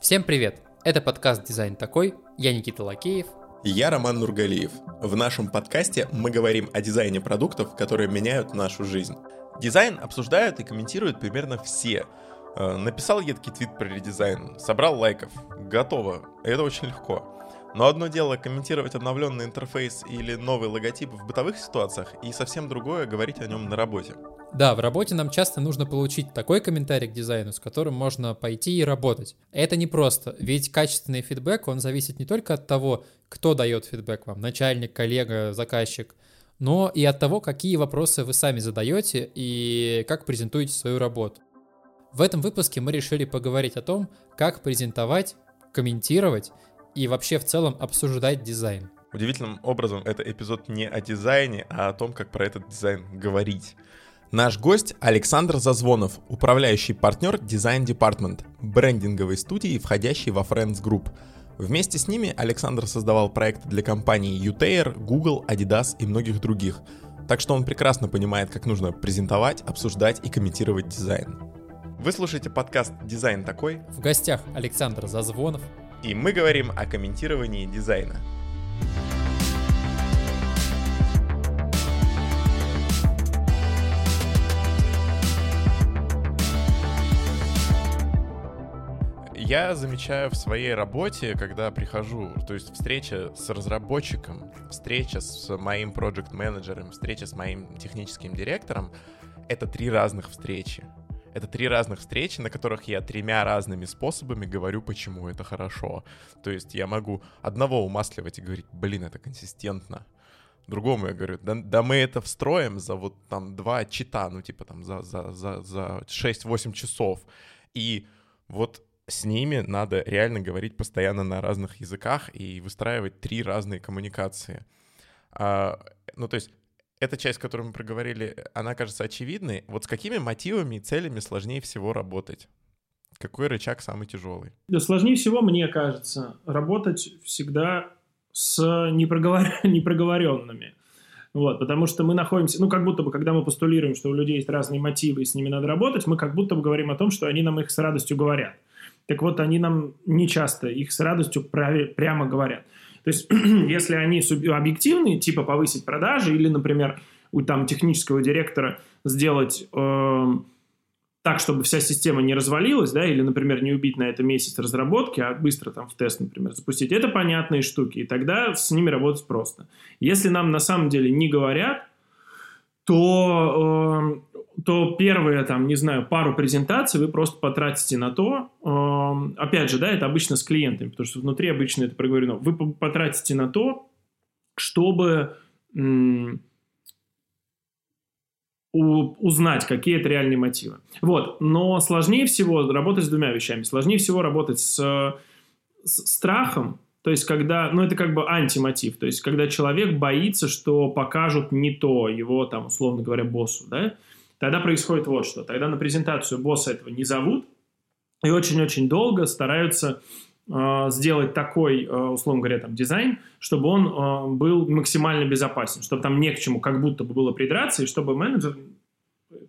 Всем привет! Это подкаст «Дизайн такой», я Никита Лакеев. Я Роман Нургалиев. В нашем подкасте мы говорим о дизайне продуктов, которые меняют нашу жизнь. Дизайн обсуждают и комментируют примерно все. Э, написал едкий твит про редизайн, собрал лайков. Готово. Это очень легко. Но одно дело комментировать обновленный интерфейс или новый логотип в бытовых ситуациях, и совсем другое говорить о нем на работе. Да, в работе нам часто нужно получить такой комментарий к дизайну, с которым можно пойти и работать. Это непросто, ведь качественный фидбэк, он зависит не только от того, кто дает фидбэк вам, начальник, коллега, заказчик, но и от того, какие вопросы вы сами задаете и как презентуете свою работу. В этом выпуске мы решили поговорить о том, как презентовать, комментировать и вообще в целом обсуждать дизайн. Удивительным образом это эпизод не о дизайне, а о том, как про этот дизайн говорить. Наш гость Александр Зазвонов, управляющий партнер Design Department, брендинговой студии, входящей во Friends Group. Вместе с ними Александр создавал проекты для компаний UTair, Google, Adidas и многих других. Так что он прекрасно понимает, как нужно презентовать, обсуждать и комментировать дизайн. Вы слушаете подкаст «Дизайн такой». В гостях Александр Зазвонов. И мы говорим о комментировании дизайна. я замечаю в своей работе, когда прихожу, то есть встреча с разработчиком, встреча с моим проект менеджером встреча с моим техническим директором, это три разных встречи. Это три разных встречи, на которых я тремя разными способами говорю, почему это хорошо. То есть я могу одного умасливать и говорить, блин, это консистентно. Другому я говорю, да, да мы это встроим за вот там два чита, ну типа там за, за, за, за 6-8 часов. И вот с ними надо реально говорить постоянно на разных языках и выстраивать три разные коммуникации. А, ну, то есть эта часть, которую мы проговорили, она кажется очевидной. Вот с какими мотивами и целями сложнее всего работать? Какой рычаг самый тяжелый? Да, сложнее всего, мне кажется, работать всегда с непроговор... непроговоренными. Вот, потому что мы находимся, ну, как будто бы, когда мы постулируем, что у людей есть разные мотивы, и с ними надо работать, мы как будто бы говорим о том, что они нам их с радостью говорят. Так вот, они нам не часто их с радостью прямо говорят. То есть, если они объективные, типа повысить продажи или, например, у там технического директора сделать э, так, чтобы вся система не развалилась, да, или, например, не убить на это месяц разработки, а быстро там в тест, например, запустить, это понятные штуки, и тогда с ними работать просто. Если нам на самом деле не говорят, то э, то первые, там, не знаю, пару презентаций вы просто потратите на то, э, опять же, да, это обычно с клиентами, потому что внутри обычно это проговорено, вы потратите на то, чтобы узнать, какие это реальные мотивы. Вот, но сложнее всего работать с двумя вещами. Сложнее всего работать с, с страхом, то есть, когда, ну, это как бы антимотив, то есть, когда человек боится, что покажут не то его, там, условно говоря, боссу, да, тогда происходит вот что. Тогда на презентацию босса этого не зовут, и очень-очень долго стараются э, сделать такой, э, условно говоря, там, дизайн, чтобы он э, был максимально безопасен, чтобы там не к чему как будто бы было придраться, и чтобы менеджер,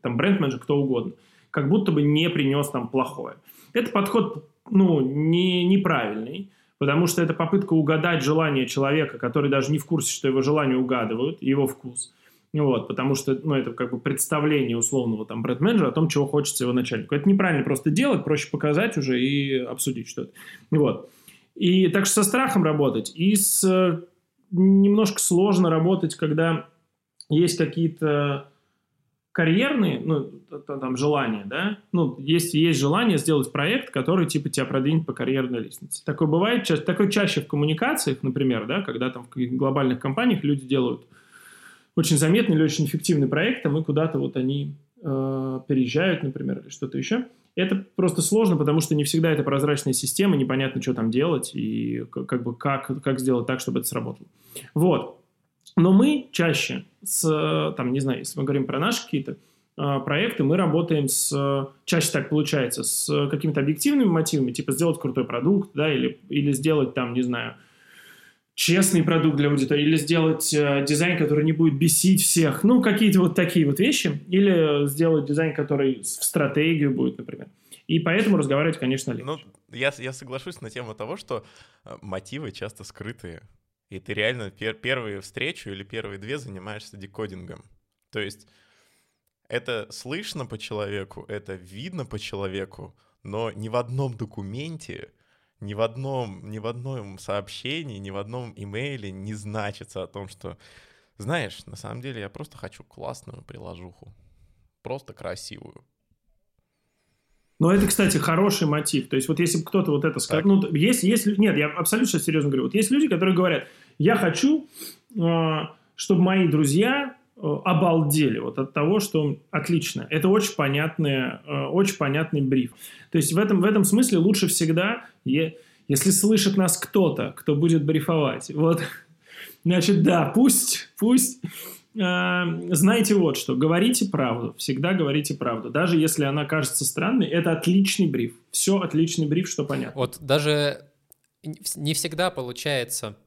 там, бренд-менеджер, кто угодно, как будто бы не принес там плохое. Это подход, ну, не, неправильный, потому что это попытка угадать желание человека, который даже не в курсе, что его желание угадывают, его вкус – вот, потому что, ну, это как бы представление условного там бренд-менеджера о том, чего хочется его начальнику. Это неправильно просто делать, проще показать уже и обсудить что-то. Вот. И так что со страхом работать. И с немножко сложно работать, когда есть какие-то карьерные, ну, там, желания, да, ну, есть, есть желание сделать проект, который, типа, тебя продвинет по карьерной лестнице. Такое бывает, такое чаще в коммуникациях, например, да, когда там в глобальных компаниях люди делают очень заметный или очень эффективный проект, а мы куда-то вот они э, переезжают, например, или что-то еще. Это просто сложно, потому что не всегда это прозрачная система, непонятно, что там делать и как бы как, как сделать так, чтобы это сработало. Вот. Но мы чаще с, там, не знаю, если мы говорим про наши какие-то э, проекты, мы работаем с, чаще так получается, с какими-то объективными мотивами, типа сделать крутой продукт, да, или, или сделать там, не знаю, честный продукт для аудитории, или сделать э, дизайн, который не будет бесить всех, ну, какие-то вот такие вот вещи, или сделать дизайн, который в стратегию будет, например. И поэтому разговаривать, конечно, легче. Ну, я, я соглашусь на тему того, что э, мотивы часто скрытые. И ты реально пер первую встречу или первые две занимаешься декодингом. То есть это слышно по человеку, это видно по человеку, но ни в одном документе, ни в одном, ни в одном сообщении, ни в одном имейле не значится о том, что, знаешь, на самом деле я просто хочу классную приложуху, просто красивую. Но это, кстати, хороший мотив. То есть вот если бы кто-то вот это сказал... Ну, есть, есть... Нет, я абсолютно серьезно говорю. Вот есть люди, которые говорят, я хочу, а, чтобы мои друзья э, обалдели вот от того, что отлично. Это очень понятный, э, очень понятный бриф. То есть в этом, в этом смысле лучше всегда, если слышит нас кто-то, кто будет брифовать, вот, значит, да, пусть, пусть Эм, знаете вот что, говорите правду, всегда говорите правду. Даже если она кажется странной, это отличный бриф. Все отличный бриф, что понятно. Вот даже не всегда получается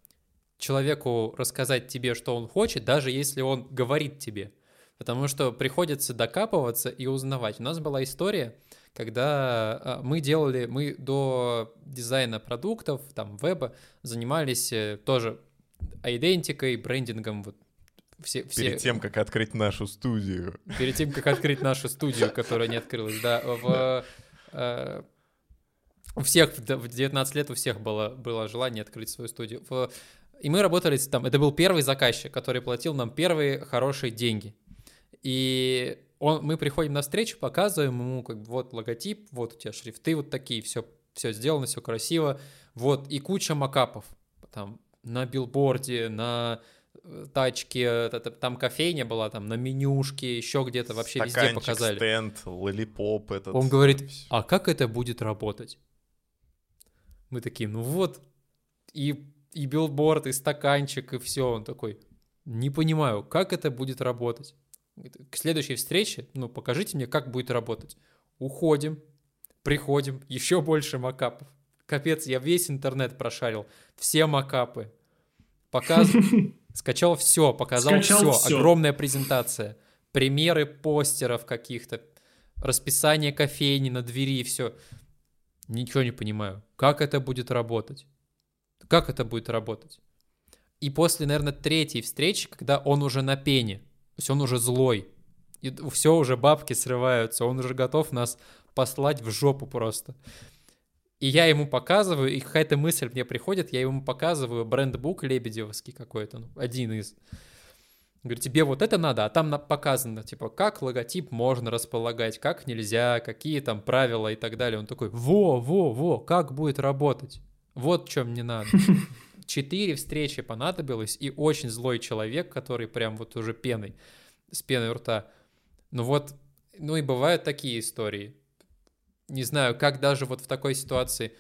человеку рассказать тебе, что он хочет, даже если он говорит тебе. Потому что приходится докапываться и узнавать. У нас была история, когда а, мы делали, мы до дизайна продуктов, там, веба, занимались э, тоже идентикой, брендингом, вот все, все... Перед тем, как открыть нашу студию. Перед тем, как открыть нашу студию, которая не открылась, да. В, э, у всех, в 19 лет у всех было, было желание открыть свою студию. В, и мы работали там, это был первый заказчик, который платил нам первые хорошие деньги. И он, мы приходим на встречу, показываем ему, как бы, вот логотип, вот у тебя шрифты вот такие, все, все сделано, все красиво, вот, и куча mockup ов, там, на билборде, на тачки, там кофейня была, там на менюшке, еще где-то вообще везде показали. стенд, lollipop этот. Он говорит, а как это будет работать? Мы такие, ну вот, и, и билборд, и стаканчик, и все. Он такой, не понимаю, как это будет работать. К следующей встрече, ну, покажите мне, как будет работать. Уходим, приходим, еще больше макапов. Капец, я весь интернет прошарил, все макапы. Показываю. Скачал все, показал все. все. Огромная презентация. Примеры постеров каких-то. Расписание кофейни на двери, все. Ничего не понимаю. Как это будет работать? Как это будет работать? И после, наверное, третьей встречи, когда он уже на пене, то есть он уже злой, и все уже бабки срываются, он уже готов нас послать в жопу просто. И я ему показываю, и какая-то мысль мне приходит, я ему показываю брендбук лебедевский какой-то, ну, один из. Говорю, тебе вот это надо, а там показано, типа, как логотип можно располагать, как нельзя, какие там правила и так далее. Он такой, во, во, во, как будет работать? Вот что мне надо. Четыре встречи понадобилось, и очень злой человек, который прям вот уже пеной, с пеной у рта. Ну вот, ну и бывают такие истории не знаю, как даже вот в такой ситуации...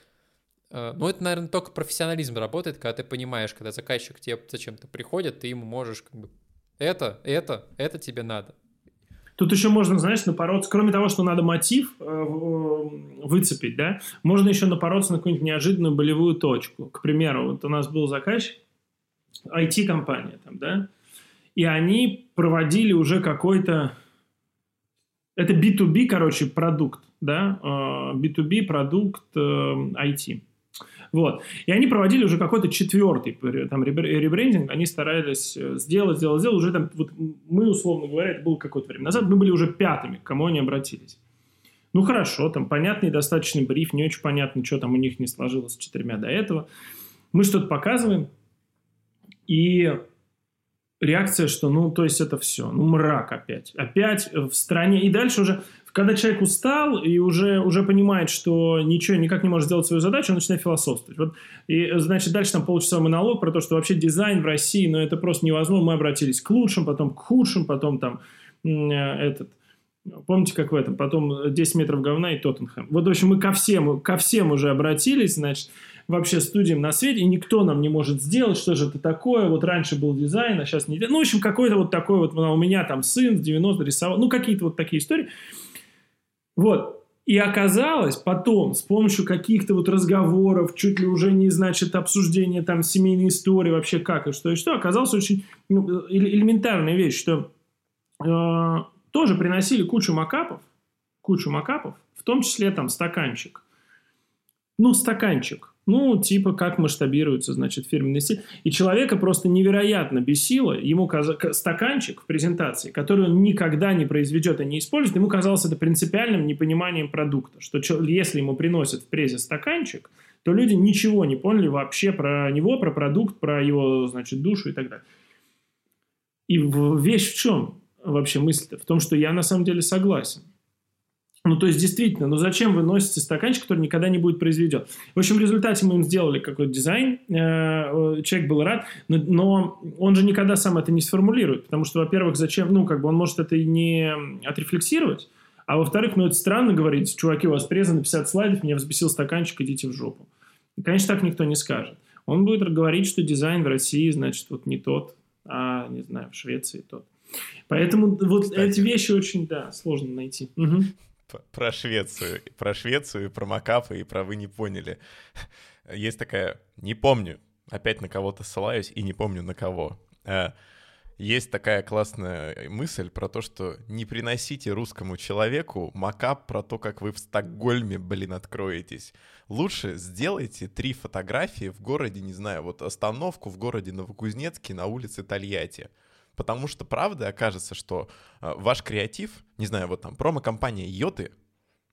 Э, ну, это, наверное, только профессионализм работает, когда ты понимаешь, когда заказчик тебе зачем-то приходит, ты ему можешь как бы это, это, это тебе надо. Тут еще можно, знаешь, напороться, кроме того, что надо мотив э, выцепить, да, можно еще напороться на какую-нибудь неожиданную болевую точку. К примеру, вот у нас был заказчик, IT-компания там, да, и они проводили уже какой-то... Это B2B, короче, продукт да, B2B а, продукт IT. Вот. И они проводили уже какой-то четвертый там, ребрендинг, они старались э, сделать, сделать, сделать. Уже там, вот мы, условно говоря, это было какое-то время назад, мы были уже пятыми, к кому они обратились. Ну, хорошо, там понятный достаточный бриф, не очень понятно, что там у них не сложилось с четырьмя до этого. Мы что-то показываем, и реакция, что, ну, то есть это все, ну, мрак опять. Опять в стране. И дальше уже когда человек устал и уже, уже понимает, что ничего, никак не может сделать свою задачу, он начинает философствовать. Вот, и, значит, дальше там полчаса монолог про то, что вообще дизайн в России, ну, это просто невозможно. Мы обратились к лучшим, потом к худшим, потом там э, этот... Помните, как в этом? Потом 10 метров говна и Тоттенхэм. Вот, в общем, мы ко всем, ко всем уже обратились, значит, вообще студиям на свете, и никто нам не может сделать, что же это такое, вот раньше был дизайн, а сейчас не... Ну, в общем, какой-то вот такой вот, у меня там сын в 90 рисовал, ну, какие-то вот такие истории. Вот. И оказалось потом, с помощью каких-то вот разговоров, чуть ли уже не, значит, обсуждения там семейной истории, вообще как и что и что, оказалось очень ну, элементарная вещь, что э, тоже приносили кучу макапов, кучу макапов, в том числе там стаканчик. Ну, стаканчик. Ну, типа, как масштабируется, значит, фирменный стиль. И человека просто невероятно бесило. Ему каз... стаканчик в презентации, который он никогда не произведет и не использует, ему казалось это принципиальным непониманием продукта. Что если ему приносят в презе стаканчик, то люди ничего не поняли вообще про него, про продукт, про его, значит, душу и так далее. И вещь в чем вообще мысль-то? В том, что я на самом деле согласен. Ну, то есть, действительно, ну зачем вы носите стаканчик, который никогда не будет произведен? В общем, в результате мы им сделали какой-то дизайн, э, человек был рад, но он же никогда сам это не сформулирует, потому что, во-первых, зачем, ну, как бы он может это и не отрефлексировать, а во-вторых, ну, это странно говорить, чуваки, у вас преза на 50 слайдов, меня взбесил стаканчик, идите в жопу. И, конечно, так никто не скажет. Он будет говорить, что дизайн в России, значит, вот не тот, а, не знаю, в Швеции тот. Поэтому вот Кстати. эти вещи очень, да, сложно найти. Угу про Швецию, про Швецию, про макапы и про вы не поняли. Есть такая, не помню, опять на кого-то ссылаюсь и не помню на кого. Э, есть такая классная мысль про то, что не приносите русскому человеку макап про то, как вы в Стокгольме, блин, откроетесь. Лучше сделайте три фотографии в городе, не знаю, вот остановку в городе Новокузнецке на улице Тольятти. Потому что правда окажется, что э, ваш креатив, не знаю, вот там промо-компания Йоты,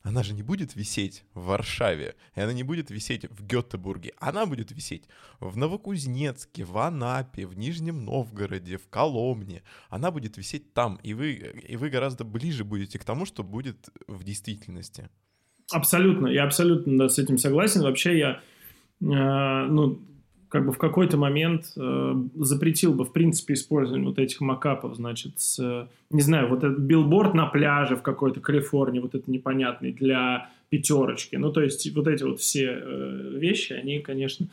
она же не будет висеть в Варшаве, и она не будет висеть в Гетебурге, она будет висеть в Новокузнецке, в Анапе, в Нижнем Новгороде, в Коломне. Она будет висеть там, и вы, и вы гораздо ближе будете к тому, что будет в действительности. Абсолютно, я абсолютно с этим согласен. Вообще я, э, ну, как бы в какой-то момент э, запретил бы, в принципе, использование вот этих макапов, значит, с, не знаю, вот этот билборд на пляже в какой-то Калифорнии, вот это непонятный для пятерочки. Ну, то есть вот эти вот все э, вещи, они, конечно,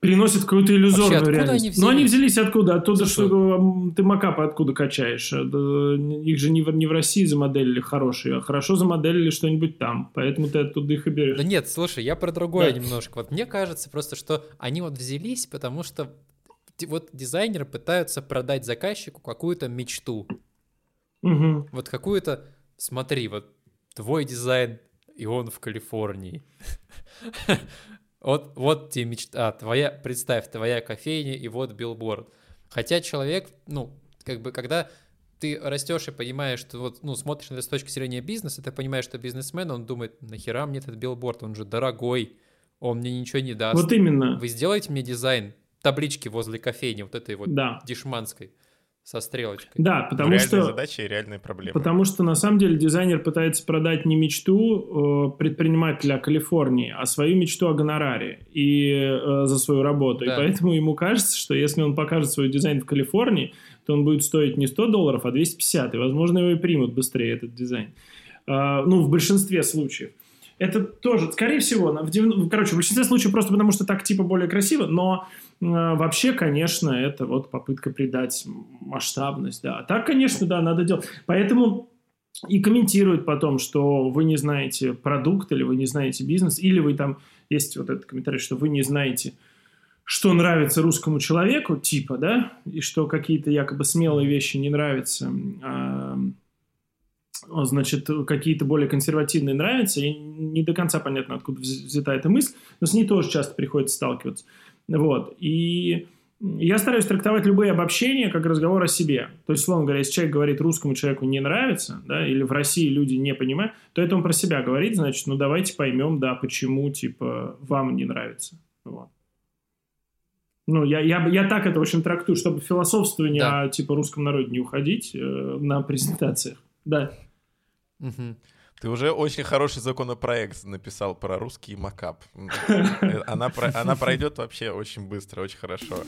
переносят какую-то иллюзорную Вообще, реальность. Они Но они взялись откуда? Оттуда, что, что ты макапы откуда качаешь? Э, их же не в, не в России замоделили хорошие, а хорошо замоделили что-нибудь там. Поэтому ты оттуда их и берешь. Да нет, слушай, я про другое да. немножко. Вот мне кажется просто, что они вот взялись, потому что вот дизайнеры пытаются продать заказчику какую-то мечту. Угу. Вот какую-то, смотри, вот твой дизайн, и он в Калифорнии. Вот, вот тебе мечта, твоя, представь, твоя кофейня и вот билборд. Хотя человек, ну, как бы, когда ты растешь и понимаешь, что вот, ну, смотришь на это с точки зрения бизнеса, ты понимаешь, что бизнесмен, он думает, нахера мне этот билборд, он же дорогой, он мне ничего не даст. Вот именно. Вы сделаете мне дизайн таблички возле кофейни, вот этой вот да. дешманской со стрелочкой. Да, потому реальные что... задачи и реальные проблемы. Потому что, на самом деле, дизайнер пытается продать не мечту э, предпринимателя Калифорнии, а свою мечту о гонораре и э, за свою работу. Да. И поэтому ему кажется, что если он покажет свой дизайн в Калифорнии, то он будет стоить не 100 долларов, а 250. И, возможно, его и примут быстрее, этот дизайн. Э, ну, в большинстве случаев. Это тоже, скорее всего, в, короче, в большинстве случаев просто потому, что так типа более красиво, но вообще, конечно, это вот попытка придать масштабность, да. А так, конечно, да, надо делать. Поэтому и комментируют потом, что вы не знаете продукт, или вы не знаете бизнес, или вы там, есть вот этот комментарий, что вы не знаете, что нравится русскому человеку, типа, да, и что какие-то якобы смелые вещи не нравятся, а, значит, какие-то более консервативные нравятся, и не до конца понятно, откуда взята эта мысль, но с ней тоже часто приходится сталкиваться. Вот. И я стараюсь трактовать любые обобщения как разговор о себе. То есть, словно говоря, если человек говорит русскому человеку не нравится, да, или в России люди не понимают, то это он про себя говорит, значит, ну давайте поймем, да, почему, типа, вам не нравится. Вот. Ну, я, я, я так это очень трактую, чтобы философствование да. о, типа, русском народе не уходить э, на презентациях. Да. Угу. Ты уже очень хороший законопроект написал про русский макап. Она, она пройдет вообще очень быстро, очень хорошо.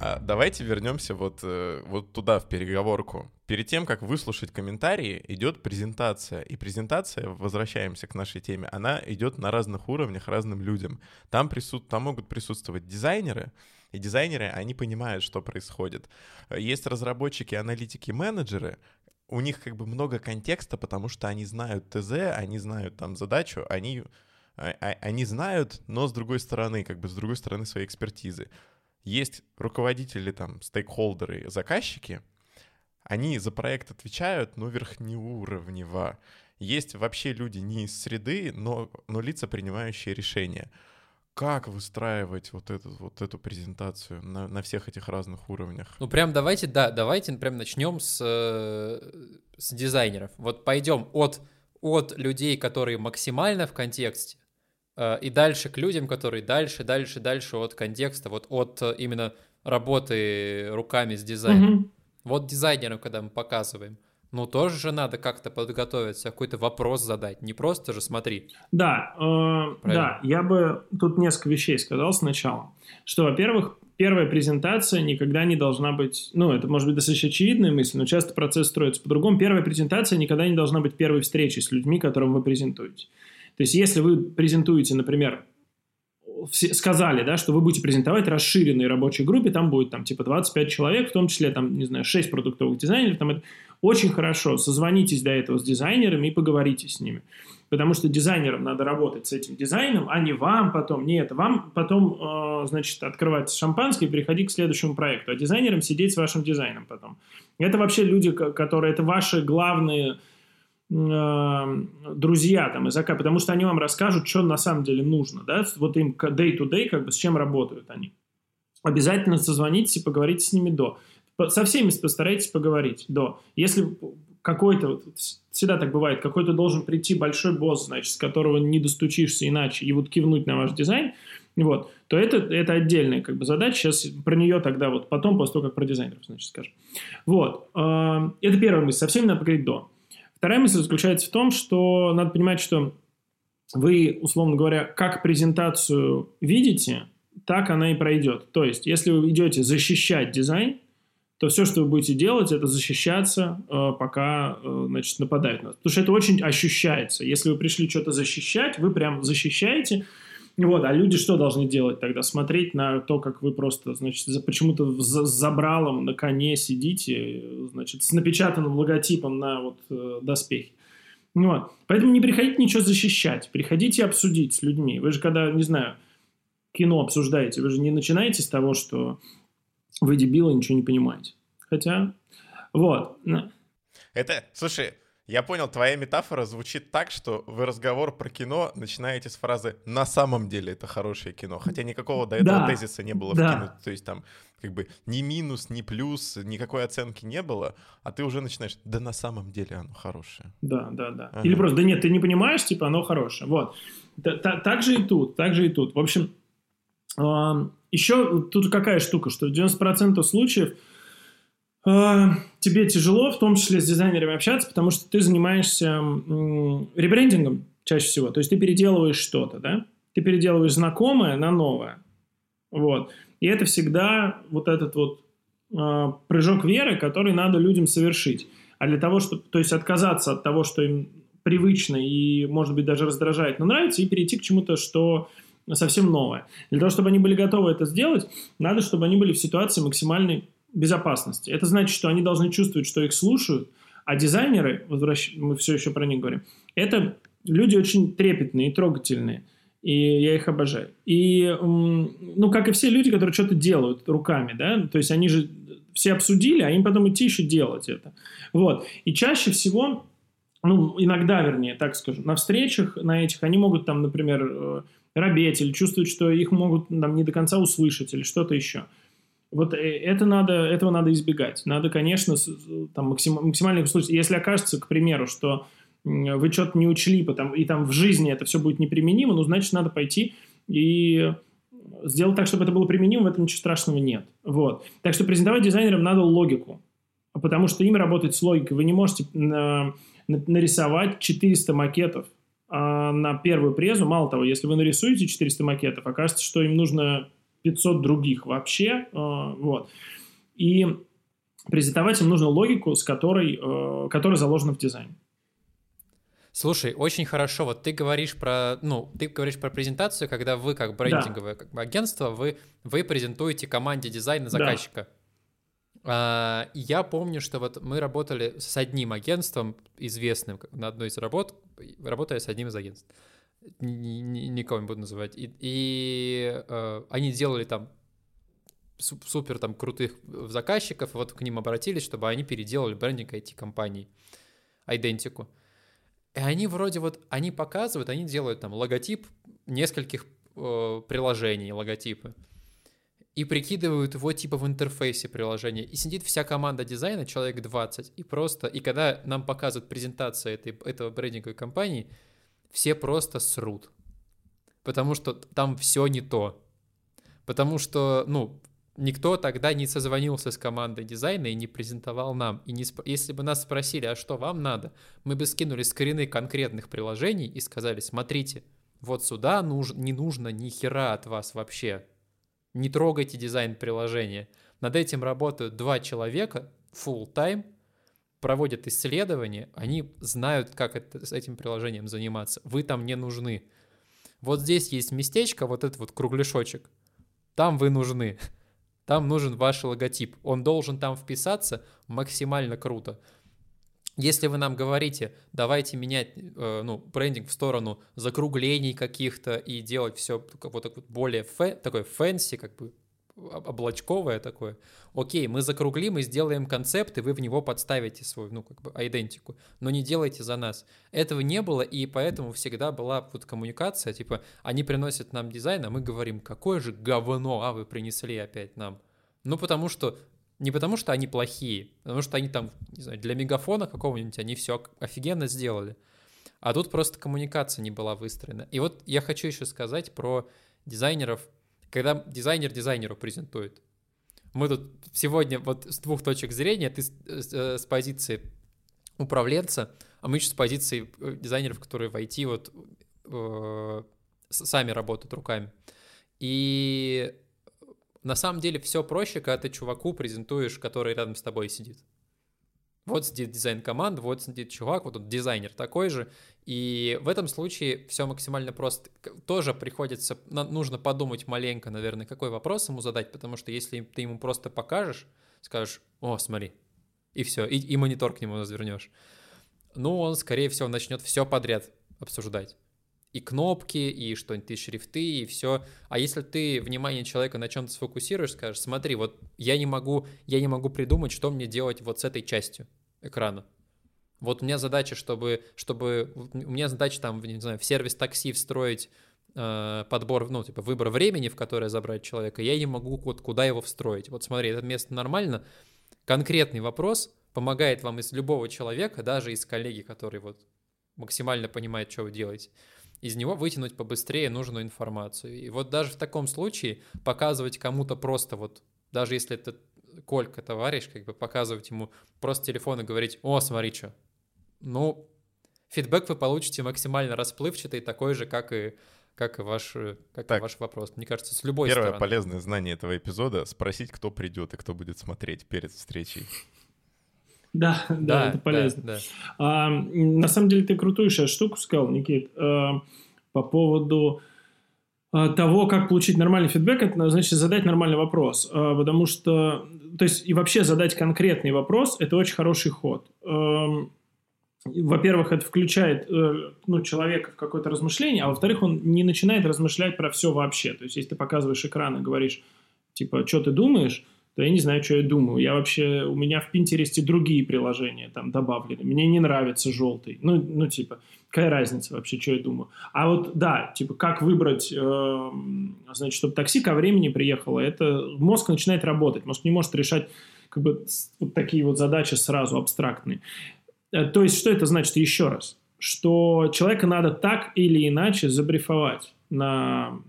А давайте вернемся вот, э, вот туда, в переговорку. Перед тем, как выслушать комментарии, идет презентация. И презентация, возвращаемся к нашей теме, она идет на разных уровнях разным людям. Там, присут... Там могут присутствовать дизайнеры, и дизайнеры, они понимают, что происходит. Есть разработчики, аналитики, менеджеры, у них как бы много контекста, потому что они знают ТЗ, они знают там задачу, они, а, а, они знают, но с другой стороны, как бы с другой стороны своей экспертизы. есть руководители, там, стейкхолдеры, заказчики, они за проект отвечают, но верхнеуровнево. Есть вообще люди не из среды, но, но лица, принимающие решения. Как выстраивать вот эту, вот эту презентацию на, на всех этих разных уровнях? Ну, прям давайте, да, давайте прям начнем с, э, с дизайнеров. Вот пойдем от, от людей, которые максимально в контексте, э, и дальше к людям, которые дальше, дальше, дальше от контекста, вот от э, именно работы руками с дизайном. Mm-hmm. Вот дизайнерам, когда мы показываем, ну тоже же надо как-то подготовиться, какой-то вопрос задать, не просто же смотри. Да, э, да, я бы тут несколько вещей сказал сначала, что, во-первых, первая презентация никогда не должна быть, ну, это может быть достаточно очевидная мысль, но часто процесс строится по-другому. Первая презентация никогда не должна быть первой встречей с людьми, которым вы презентуете. То есть, если вы презентуете, например, сказали, да, что вы будете презентовать расширенной рабочей группе, там будет там типа 25 человек, в том числе там, не знаю, 6 продуктовых дизайнеров, там это очень хорошо, созвонитесь до этого с дизайнерами и поговорите с ними. Потому что дизайнерам надо работать с этим дизайном, а не вам потом. Нет, вам потом, э, значит, открывать шампанское и переходить к следующему проекту. А дизайнерам сидеть с вашим дизайном потом. Это вообще люди, которые... Это ваши главные друзья там из АК, потому что они вам расскажут, что на самом деле нужно, да, вот им day-to-day, как бы с чем работают они. Обязательно созвонитесь и поговорите с ними до. Со всеми постарайтесь поговорить до. Если какой-то, всегда так бывает, какой-то должен прийти большой босс, значит, с которого не достучишься иначе, и вот кивнуть на ваш дизайн, вот, то это, это отдельная как бы задача. Сейчас про нее тогда вот потом, после того, как про дизайнеров, значит, скажем. Вот. Э, это первая мысль. Со всеми надо поговорить до. Вторая мысль заключается в том, что надо понимать, что вы, условно говоря, как презентацию видите, так она и пройдет. То есть, если вы идете защищать дизайн, то все, что вы будете делать, это защищаться, э, пока э, значит, нападают на нас. Потому что это очень ощущается. Если вы пришли что-то защищать, вы прям защищаете, вот, а люди что должны делать тогда? Смотреть на то, как вы просто, значит, за, почему-то с забралом на коне сидите, значит, с напечатанным логотипом на вот э, доспехе. Вот. Поэтому не приходите ничего защищать, приходите обсудить с людьми. Вы же когда, не знаю, кино обсуждаете, вы же не начинаете с того, что вы дебилы, ничего не понимаете. Хотя, вот. Это, слушай, я понял, твоя метафора звучит так, что вы разговор про кино начинаете с фразы «на самом деле это хорошее кино», хотя никакого до этого да, тезиса не было да. вкинуто, то есть там как бы ни минус, ни плюс, никакой оценки не было, а ты уже начинаешь «да на самом деле оно хорошее». Да, да, да. Ага. Или просто «да нет, ты не понимаешь, типа оно хорошее». Вот. Так же и тут, так же и тут. В общем, еще тут какая штука, что в 90% случаев – тебе тяжело, в том числе с дизайнерами общаться, потому что ты занимаешься ребрендингом чаще всего. То есть ты переделываешь что-то, да? Ты переделываешь знакомое на новое. Вот. И это всегда вот этот вот э, прыжок веры, который надо людям совершить. А для того, чтобы, то есть отказаться от того, что им привычно и, может быть, даже раздражает, но нравится, и перейти к чему-то, что совсем новое. Для того, чтобы они были готовы это сделать, надо, чтобы они были в ситуации максимальной безопасности. Это значит, что они должны чувствовать, что их слушают, а дизайнеры, возвращ... мы все еще про них говорим, это люди очень трепетные и трогательные. И я их обожаю. И, ну, как и все люди, которые что-то делают руками, да, то есть они же все обсудили, а им потом идти еще делать это. Вот. И чаще всего, ну, иногда, вернее, так скажу, на встречах на этих они могут там, например, э, робеть или чувствовать, что их могут там не до конца услышать или что-то еще. Вот э, это надо, этого надо избегать. Надо, конечно, там, максим, максимальных случаев. Если окажется, к примеру, что вы что-то не учли, потому, и там в жизни это все будет неприменимо, ну, значит, надо пойти и сделать так, чтобы это было применимо, в этом ничего страшного нет. Вот. Так что презентовать дизайнерам надо логику, потому что им работать с логикой. Вы не можете на, на, нарисовать 400 макетов а на первую презу. Мало того, если вы нарисуете 400 макетов, окажется, что им нужно 500 других вообще. Э, вот. И презентовать им нужно логику, с которой, э, которая заложена в дизайне. Слушай, очень хорошо. Вот ты говоришь про, ну, ты говоришь про презентацию, когда вы как брендинговое да. агентство, вы, вы презентуете команде дизайна заказчика. Да. А, я помню, что вот мы работали с одним агентством известным на одной из работ, работая с одним из агентств никого не буду называть. И, и э, они делали там супер там крутых заказчиков, вот к ним обратились, чтобы они переделали брендинг IT-компании, идентику. И они вроде вот, они показывают, они делают там логотип нескольких э, приложений, логотипы, и прикидывают его типа в интерфейсе приложения. И сидит вся команда дизайна, человек 20, и просто, и когда нам показывают презентацию этой, этого брендинговой компании, все просто срут. Потому что там все не то. Потому что, ну, никто тогда не созвонился с командой дизайна и не презентовал нам. И не сп... если бы нас спросили, а что вам надо, мы бы скинули скрины конкретных приложений и сказали, смотрите, вот сюда нуж... не нужно ни хера от вас вообще. Не трогайте дизайн приложения. Над этим работают два человека full time, проводят исследования, они знают, как это, с этим приложением заниматься. Вы там не нужны. Вот здесь есть местечко, вот этот вот кругляшочек. Там вы нужны. Там нужен ваш логотип. Он должен там вписаться максимально круто. Если вы нам говорите, давайте менять э, ну, брендинг в сторону закруглений каких-то и делать все вот так вот более fa, такой fancy, как бы облачковое такое. Окей, мы закруглим и сделаем концепт, и вы в него подставите свою, ну, как бы, айдентику, но не делайте за нас. Этого не было, и поэтому всегда была вот коммуникация, типа, они приносят нам дизайн, а мы говорим, какое же говно, а вы принесли опять нам. Ну, потому что не потому, что они плохие, потому что они там, не знаю, для мегафона какого-нибудь они все офигенно сделали. А тут просто коммуникация не была выстроена. И вот я хочу еще сказать про дизайнеров, когда дизайнер дизайнеру презентует. Мы тут сегодня вот с двух точек зрения, ты с, э, с позиции управленца, а мы еще с позиции э, дизайнеров, которые в IT вот э, сами работают руками. И на самом деле все проще, когда ты чуваку презентуешь, который рядом с тобой сидит. Вот сидит дизайн команд, вот сидит чувак, вот он дизайнер такой же. И в этом случае все максимально просто. Тоже приходится, нужно подумать маленько, наверное, какой вопрос ему задать, потому что если ты ему просто покажешь, скажешь, о, смотри, и все, и, и монитор к нему развернешь, ну, он, скорее всего, начнет все подряд обсуждать и кнопки, и что-нибудь, и шрифты, и все. А если ты внимание человека на чем-то сфокусируешь, скажешь, смотри, вот я не могу, я не могу придумать, что мне делать вот с этой частью экрана. Вот у меня задача, чтобы, чтобы у меня задача там, не знаю, в сервис такси встроить э, подбор, ну, типа выбор времени, в которое забрать человека, я не могу вот куда его встроить. Вот смотри, это место нормально. Конкретный вопрос помогает вам из любого человека, даже из коллеги, который вот максимально понимает, что вы делаете из него вытянуть побыстрее нужную информацию. И вот даже в таком случае показывать кому-то просто вот, даже если это Колька, товарищ, как бы показывать ему просто телефон и говорить, о, смотри, что. Ну, фидбэк вы получите максимально расплывчатый, такой же, как и как и ваш, как так, и ваш вопрос. Мне кажется, с любой первое стороны. Первое полезное знание этого эпизода — спросить, кто придет и кто будет смотреть перед встречей. Да, да, да это полезно. Да, да. А, на самом деле ты крутую сейчас штуку сказал, Никит, а, по поводу а, того, как получить нормальный фидбэк, это значит задать нормальный вопрос, а, потому что, то есть и вообще задать конкретный вопрос, это очень хороший ход. А, во-первых, это включает э, ну, человека в какое-то размышление, а во-вторых, он не начинает размышлять про все вообще. То есть, если ты показываешь экран и говоришь, типа, что ты думаешь, то я не знаю, что я думаю. Я вообще, у меня в Пинтересте другие приложения там добавлены. Мне не нравится желтый. Ну, ну типа, какая разница вообще, что я думаю. А вот, да, типа, как выбрать, э, значит, чтобы такси ко времени приехало, это мозг начинает работать. Мозг не может решать как бы вот такие вот задачи сразу абстрактные. Э, то есть, что это значит еще раз? Что человека надо так или иначе забрифовать на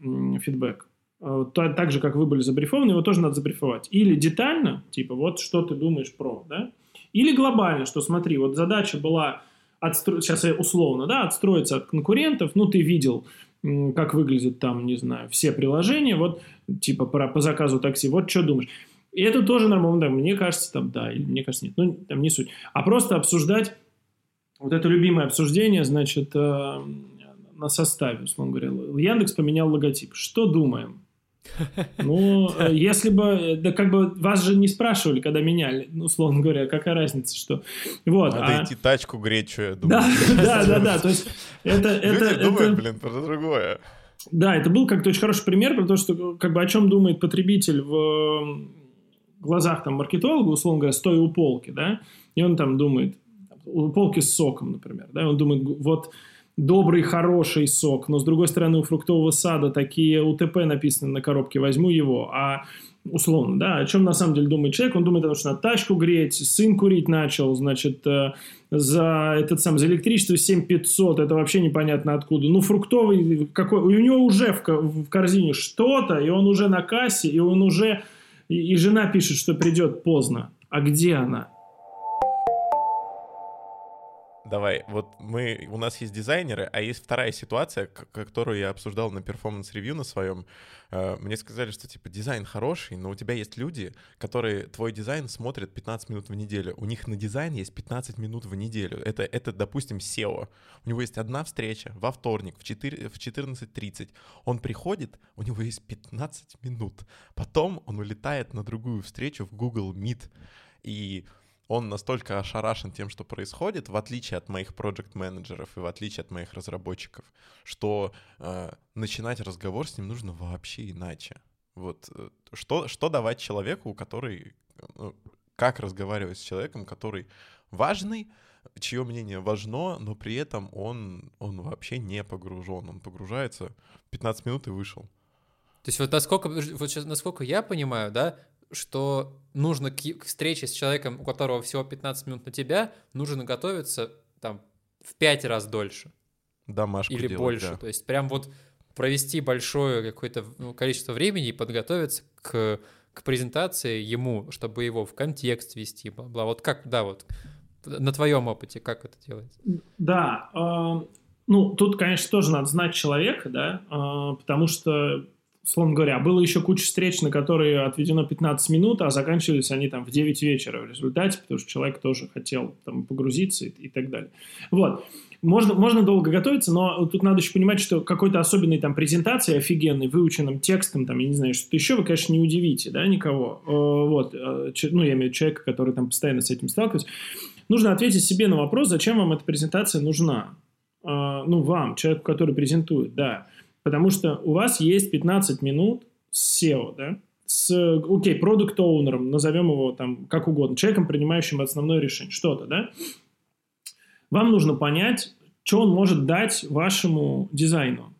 фидбэк. Э, так же, как вы были забрифованы, его тоже надо забрифовать. Или детально, типа, вот что ты думаешь про, да? Или глобально, что смотри, вот задача была, отстро... сейчас я условно, да, отстроиться от конкурентов, ну, ты видел, как выглядят там, не знаю, все приложения, вот, типа, по, по заказу такси, вот что думаешь. И это тоже нормально, да, мне кажется, там, да, или мне кажется, нет, ну, там не суть. А просто обсуждать, вот это любимое обсуждение, значит, э, на составе, условно говоря. Яндекс поменял логотип. Что думаем? Ну, э, если бы, да как бы вас же не спрашивали, когда меняли, ну, условно говоря, какая разница, что... Вот, Надо а... идти тачку греть, что я думаю. Да, да, да, да, то есть это... это Люди думают, блин, про другое. Да, это был как-то очень хороший пример про то, что как бы о чем думает потребитель в глазах там маркетолога, условно говоря, стоя у полки, да, и он там думает, у полки с соком, например, да, он думает, вот добрый, хороший сок, но с другой стороны у фруктового сада такие УТП написаны на коробке, возьму его, а условно, да, о чем на самом деле думает человек, он думает о том, что надо тачку греть, сын курить начал, значит, э, за этот сам, за электричество 7500, это вообще непонятно откуда, ну, фруктовый, какой, у него уже в, в корзине что-то, и он уже на кассе, и он уже, и, и жена пишет, что придет поздно, а где она? Давай, вот мы, у нас есть дизайнеры, а есть вторая ситуация, которую я обсуждал на performance review на своем. Э, мне сказали, что типа дизайн хороший, но у тебя есть люди, которые твой дизайн смотрят 15 минут в неделю. У них на дизайн есть 15 минут в неделю. Это, это допустим, CEO. У него есть одна встреча во вторник в, 4, в 14.30. Он приходит, у него есть 15 минут. Потом он улетает на другую встречу в Google Meet. И он настолько ошарашен тем, что происходит, в отличие от моих проект-менеджеров и в отличие от моих разработчиков, что э, начинать разговор с ним нужно вообще иначе. Вот э, что, что давать человеку, который... Ну, как разговаривать с человеком, который важный, чье мнение важно, но при этом он, он вообще не погружен. Он погружается 15 минут и вышел. То есть вот насколько, вот сейчас, насколько я понимаю, да, что нужно к, к встрече с человеком, у которого всего 15 минут на тебя, нужно готовиться там в 5 раз дольше. Домашку Или делать, больше. Да. То есть прям вот провести большое какое-то ну, количество времени и подготовиться к, к презентации ему, чтобы его в контекст вести, бла-бла. Вот как, да, вот на твоем опыте, как это делается? Да, э, ну, тут, конечно, тоже надо знать человека, да, э, потому что условно говоря, было еще куча встреч, на которые отведено 15 минут, а заканчивались они там в 9 вечера в результате, потому что человек тоже хотел там погрузиться и, и так далее. Вот. Можно, можно долго готовиться, но тут надо еще понимать, что какой-то особенной там презентации офигенной, выученным текстом, там, я не знаю, что-то еще, вы, конечно, не удивите, да, никого. Э, вот. Э, ну, я имею в виду человека, который там постоянно с этим сталкивается. Нужно ответить себе на вопрос, зачем вам эта презентация нужна. Э, ну, вам, человеку, который презентует, да. Потому что у вас есть 15 минут с SEO, да, с, окей, продукт оунером назовем его там как угодно, человеком, принимающим основное решение, что-то, да, вам нужно понять, что он может дать вашему дизайну.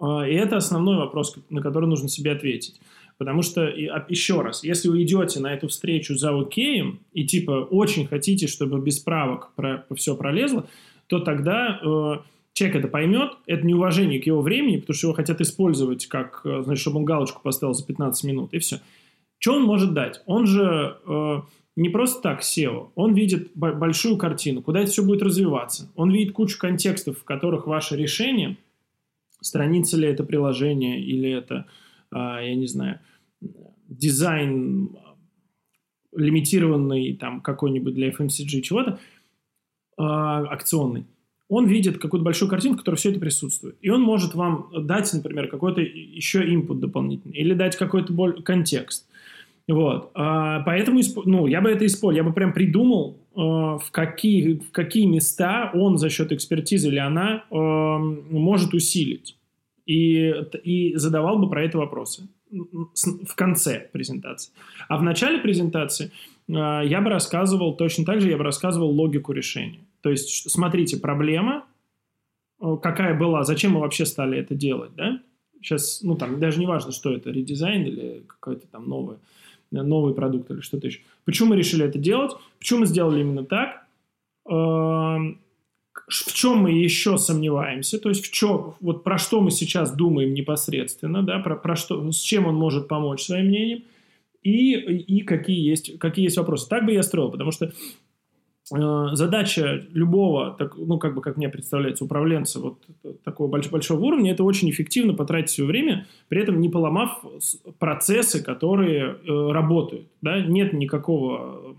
А, и это основной вопрос, на который нужно себе ответить. Потому что, а, еще раз, если вы идете на эту встречу за океем и типа очень хотите, чтобы без правок про, все пролезло, то тогда э, человек это поймет, это неуважение к его времени, потому что его хотят использовать, как, э, значит, чтобы он галочку поставил за 15 минут, и все. Что он может дать? Он же э, не просто так SEO, он видит большую картину, куда это все будет развиваться. Он видит кучу контекстов, в которых ваше решение, страница ли это приложение, или это, э, я не знаю, дизайн лимитированный там какой-нибудь для FMCG чего-то, э, акционный он видит какую-то большую картинку, в которой все это присутствует. И он может вам дать, например, какой-то еще input дополнительный, или дать какой-то боль, контекст. Вот. А, поэтому ну, я бы это использовал. Я бы прям придумал, э, в, какие, в какие места он за счет экспертизы или она э, может усилить. И, и задавал бы про это вопросы в конце презентации. А в начале презентации э, я бы рассказывал, точно так же я бы рассказывал логику решения. То есть, смотрите, проблема, э, какая была, зачем мы вообще стали это делать, да? Сейчас, ну, там, даже не важно, что это, редизайн или какой-то там новый, новый продукт или что-то еще. Почему мы решили это делать? Почему мы сделали именно так? Эм, в чем мы еще сомневаемся, то есть в чем, вот про что мы сейчас думаем непосредственно, да, про, про что, с чем он может помочь своим мнением, и, и какие, есть, какие есть вопросы. Так бы я строил, потому что Э, задача любого, так, ну, как бы, как мне представляется, управленца вот такого больш большого уровня, это очень эффективно потратить свое время, при этом не поломав процессы, которые э, работают. Да? Нет никакого,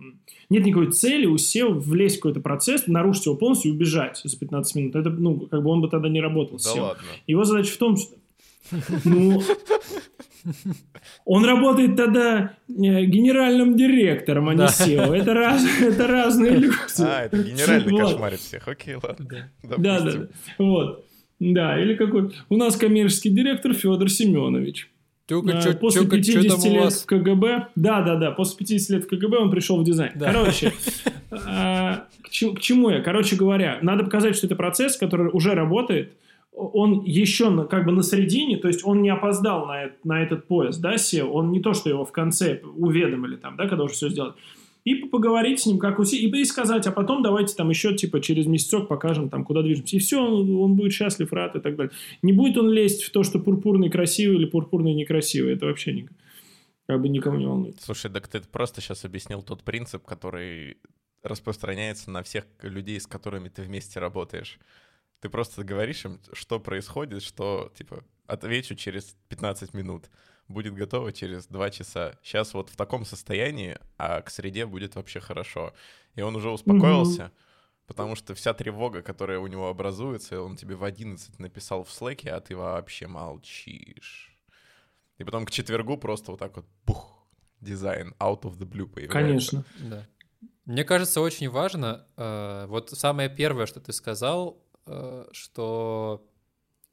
нет никакой цели у SEO влезть в какой-то процесс, нарушить его полностью и убежать за 15 минут. Это, ну, как бы он бы тогда не работал. Да ладно. Его задача в том, что ну, он работает тогда э, генеральным директором, а не SEO. Это, раз, это разные люди. А, это генеральный вот. кошмарит всех. Окей, ладно. Да, да, да. Вот. Да, или какой... У нас коммерческий директор Федор Семенович. Тюка, чё, после чё, 50 чё лет вас? в КГБ, да, да, да, после 50 лет в КГБ он пришел в дизайн. Да. Короче, а, к, чему я? Короче говоря, надо показать, что это процесс, который уже работает, он еще как бы на середине, то есть он не опоздал на, на этот поезд, да, SEO, он не то, что его в конце уведомили там, да, когда уже все сделали и поговорить с ним, как уси, и сказать, а потом давайте там еще, типа, через месяцок покажем, там, куда движемся. И все, он, он будет счастлив, рад и так далее. Не будет он лезть в то, что пурпурный красивый или пурпурный некрасивый. Это вообще не, как бы никому не волнует. Слушай, так ты просто сейчас объяснил тот принцип, который распространяется на всех людей, с которыми ты вместе работаешь. Ты просто говоришь им, что происходит, что, типа, отвечу через 15 минут будет готово через два часа. Сейчас вот в таком состоянии, а к среде будет вообще хорошо. И он уже успокоился, mm-hmm. потому что вся тревога, которая у него образуется, он тебе в 11 написал в слэке, а ты вообще молчишь. И потом к четвергу просто вот так вот бух, дизайн out of the blue появляется. Конечно. Да. Мне кажется, очень важно, э, вот самое первое, что ты сказал, что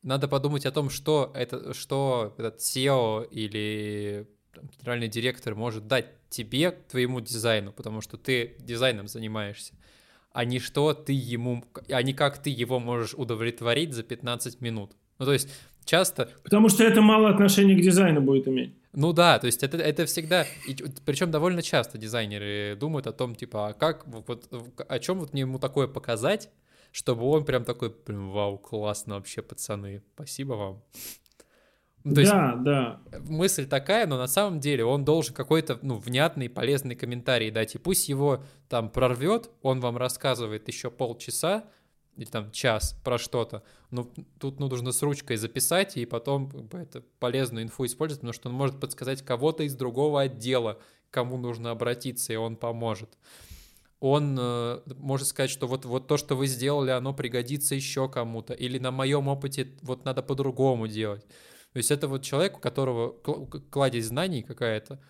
надо подумать о том, что, это, что этот SEO или там, генеральный директор может дать тебе, твоему дизайну, потому что ты дизайном занимаешься, а не что ты ему, а не как ты его можешь удовлетворить за 15 минут. Ну, то есть часто... Потому что это мало отношения к дизайну будет иметь. Ну да, то есть это, это всегда, и, причем довольно часто дизайнеры думают о том, типа, а как, вот, о чем вот мне ему такое показать, чтобы он прям такой, блин, вау, классно вообще, пацаны, спасибо вам. Ну, то да, есть, да. Мысль такая, но на самом деле он должен какой-то, ну, внятный, полезный комментарий дать. И пусть его там прорвет, он вам рассказывает еще полчаса или там час про что-то. Но тут ну, нужно с ручкой записать и потом как бы, это полезную инфу использовать, потому что он может подсказать кого-то из другого отдела, кому нужно обратиться, и он поможет он э, может сказать, что вот, вот то, что вы сделали, оно пригодится еще кому-то, или на моем опыте вот надо по-другому делать. То есть это вот человек, у которого кладезь знаний какая-то,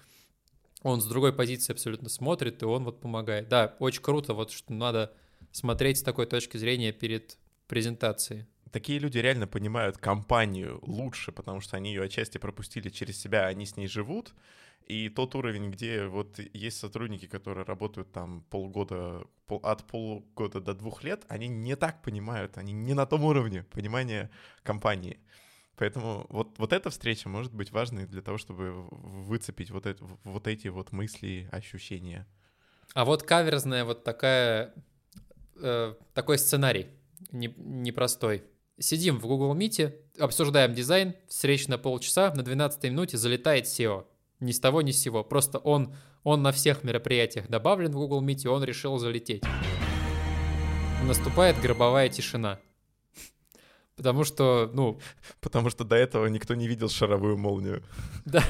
он с другой позиции абсолютно смотрит, и он вот помогает. Да, очень круто, вот что надо смотреть с такой точки зрения перед презентацией. Такие люди реально понимают компанию лучше, потому что они ее отчасти пропустили через себя, они с ней живут, и тот уровень, где вот есть сотрудники, которые работают там полгода, пол, от полгода до двух лет, они не так понимают, они не на том уровне понимания компании. Поэтому вот, вот эта встреча может быть важной для того, чтобы выцепить вот, это, вот эти вот мысли, ощущения. А вот каверзная вот такая, э, такой сценарий не, непростой. Сидим в Google Meet, обсуждаем дизайн, встреча на полчаса, на 12 минуте залетает SEO ни с того ни с сего. Просто он, он на всех мероприятиях добавлен в Google Meet, и он решил залететь. Наступает гробовая тишина. Потому что, ну... Потому что до этого никто не видел шаровую молнию. Да,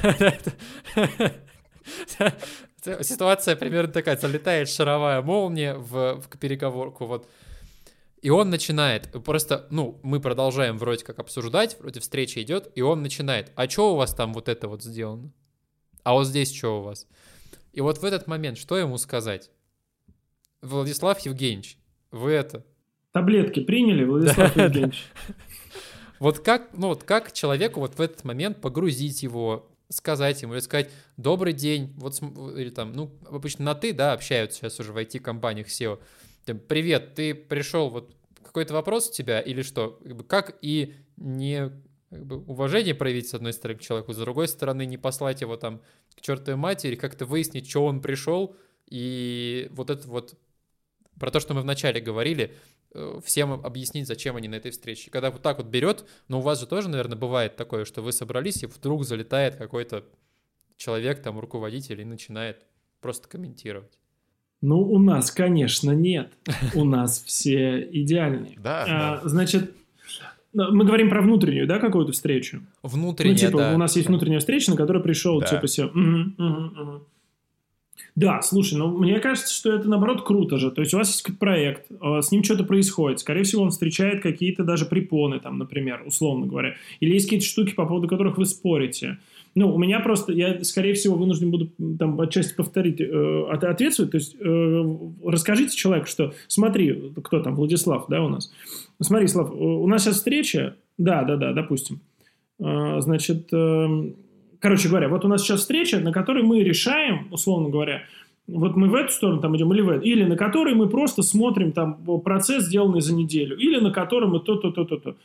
Ситуация примерно такая. Залетает шаровая молния в, в переговорку, вот. И он начинает, просто, ну, мы продолжаем вроде как обсуждать, вроде встреча идет, и он начинает, а что у вас там вот это вот сделано? А вот здесь что у вас? И вот в этот момент что ему сказать? Владислав Евгеньевич, вы это... Таблетки приняли, Владислав Евгеньевич? Вот как, ну вот как человеку вот в этот момент погрузить его, сказать ему, или сказать, добрый день, вот, или там, ну, обычно на ты, да, общаются сейчас уже в IT-компаниях SEO, привет, ты пришел, вот какой-то вопрос у тебя или что? Как и не как бы уважение проявить, с одной стороны, к человеку, с другой стороны, не послать его там к чертовой матери, как-то выяснить, что он пришел, и вот это вот про то, что мы вначале говорили, э, всем объяснить, зачем они на этой встрече. Когда вот так вот берет, но у вас же тоже, наверное, бывает такое, что вы собрались, и вдруг залетает какой-то человек, там, руководитель, и начинает просто комментировать. Ну, у нас, конечно, нет. У нас все идеальные. Да. А, значит, мы говорим про внутреннюю, да, какую-то встречу? Внутренняя, Ну, типа, да. у нас есть внутренняя встреча, на которой пришел, да. типа, все... Угу, угу, угу. Да, слушай, ну, мне кажется, что это, наоборот, круто же. То есть у вас есть какой-то проект, а, с ним что-то происходит. Скорее всего, он встречает какие-то даже препоны, там, например, условно говоря. Или есть какие-то штуки, по поводу которых вы спорите. Ну, у меня просто, я, скорее всего, вынужден буду там отчасти повторить, э, ответствовать. То есть, э, расскажите человеку, что смотри, кто там, Владислав, да, у нас. Смотри, Слав, у нас сейчас встреча, да, да, да, допустим. Э, значит, э, короче говоря, вот у нас сейчас встреча, на которой мы решаем, условно говоря, вот мы в эту сторону там идем или в эту, или на которой мы просто смотрим там процесс, сделанный за неделю, или на котором мы то-то, то-то, то.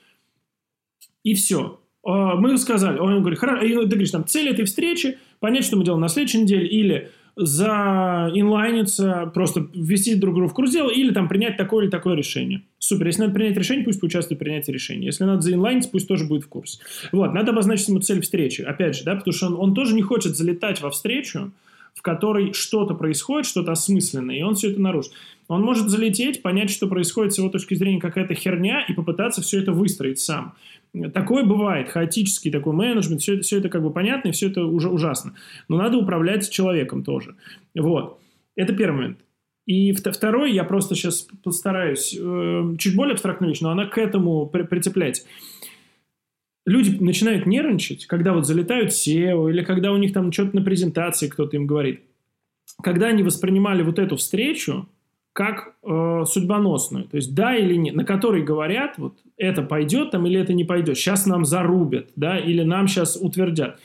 И все. А, мы сказали, он говорит, хорошо, ты говоришь, там, цель этой встречи, понять, что мы делаем на следующей неделе, или за инлайниться, просто ввести друг друга в курс дела, или там принять такое или такое решение. Супер, если надо принять решение, пусть поучаствует в принятии решения. Если надо заинлайниться, пусть тоже будет в курсе. Вот, надо обозначить ему цель встречи, опять же, да, потому что он, он тоже не хочет залетать во встречу, в которой что-то происходит, что-то осмысленное, и он все это нарушит. Он может залететь, понять, что происходит с его точки зрения какая-то херня, и попытаться все это выстроить сам. Такое бывает, хаотический такой менеджмент, все все это как бы понятно, и все это уже ужасно. Но надо управлять человеком тоже. Вот. Это первый момент. И второй, я просто сейчас постараюсь, э, чуть более абстрактную вещь, но она к этому при, прицепляется. Люди начинают нервничать, когда вот залетают SEO, или когда у них там что-то на презентации кто-то им говорит. Когда они воспринимали вот эту встречу, как э, судьбоносную. То есть да или нет, на которой говорят, вот это пойдет там или это не пойдет. Сейчас нам зарубят, да, или нам сейчас утвердят.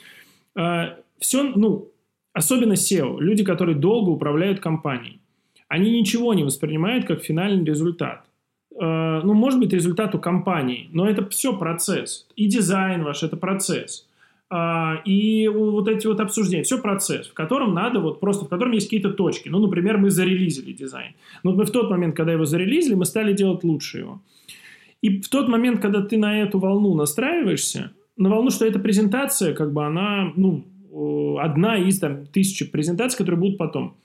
Э, все, ну, особенно SEO, люди, которые долго управляют компанией, они ничего не воспринимают как финальный результат. Э, ну, может быть, результат у компании, но это все процесс. И дизайн ваш – это процесс. А, и вот эти вот обсуждения, все процесс, в котором надо вот просто, в котором есть какие-то точки. Ну, например, мы зарелизили дизайн. Но мы в тот момент, когда его зарелизили, мы стали делать лучше его. И в тот момент, когда ты на эту волну настраиваешься, на волну, что эта презентация, как бы она, ну, одна из там тысячи презентаций, которые будут потом,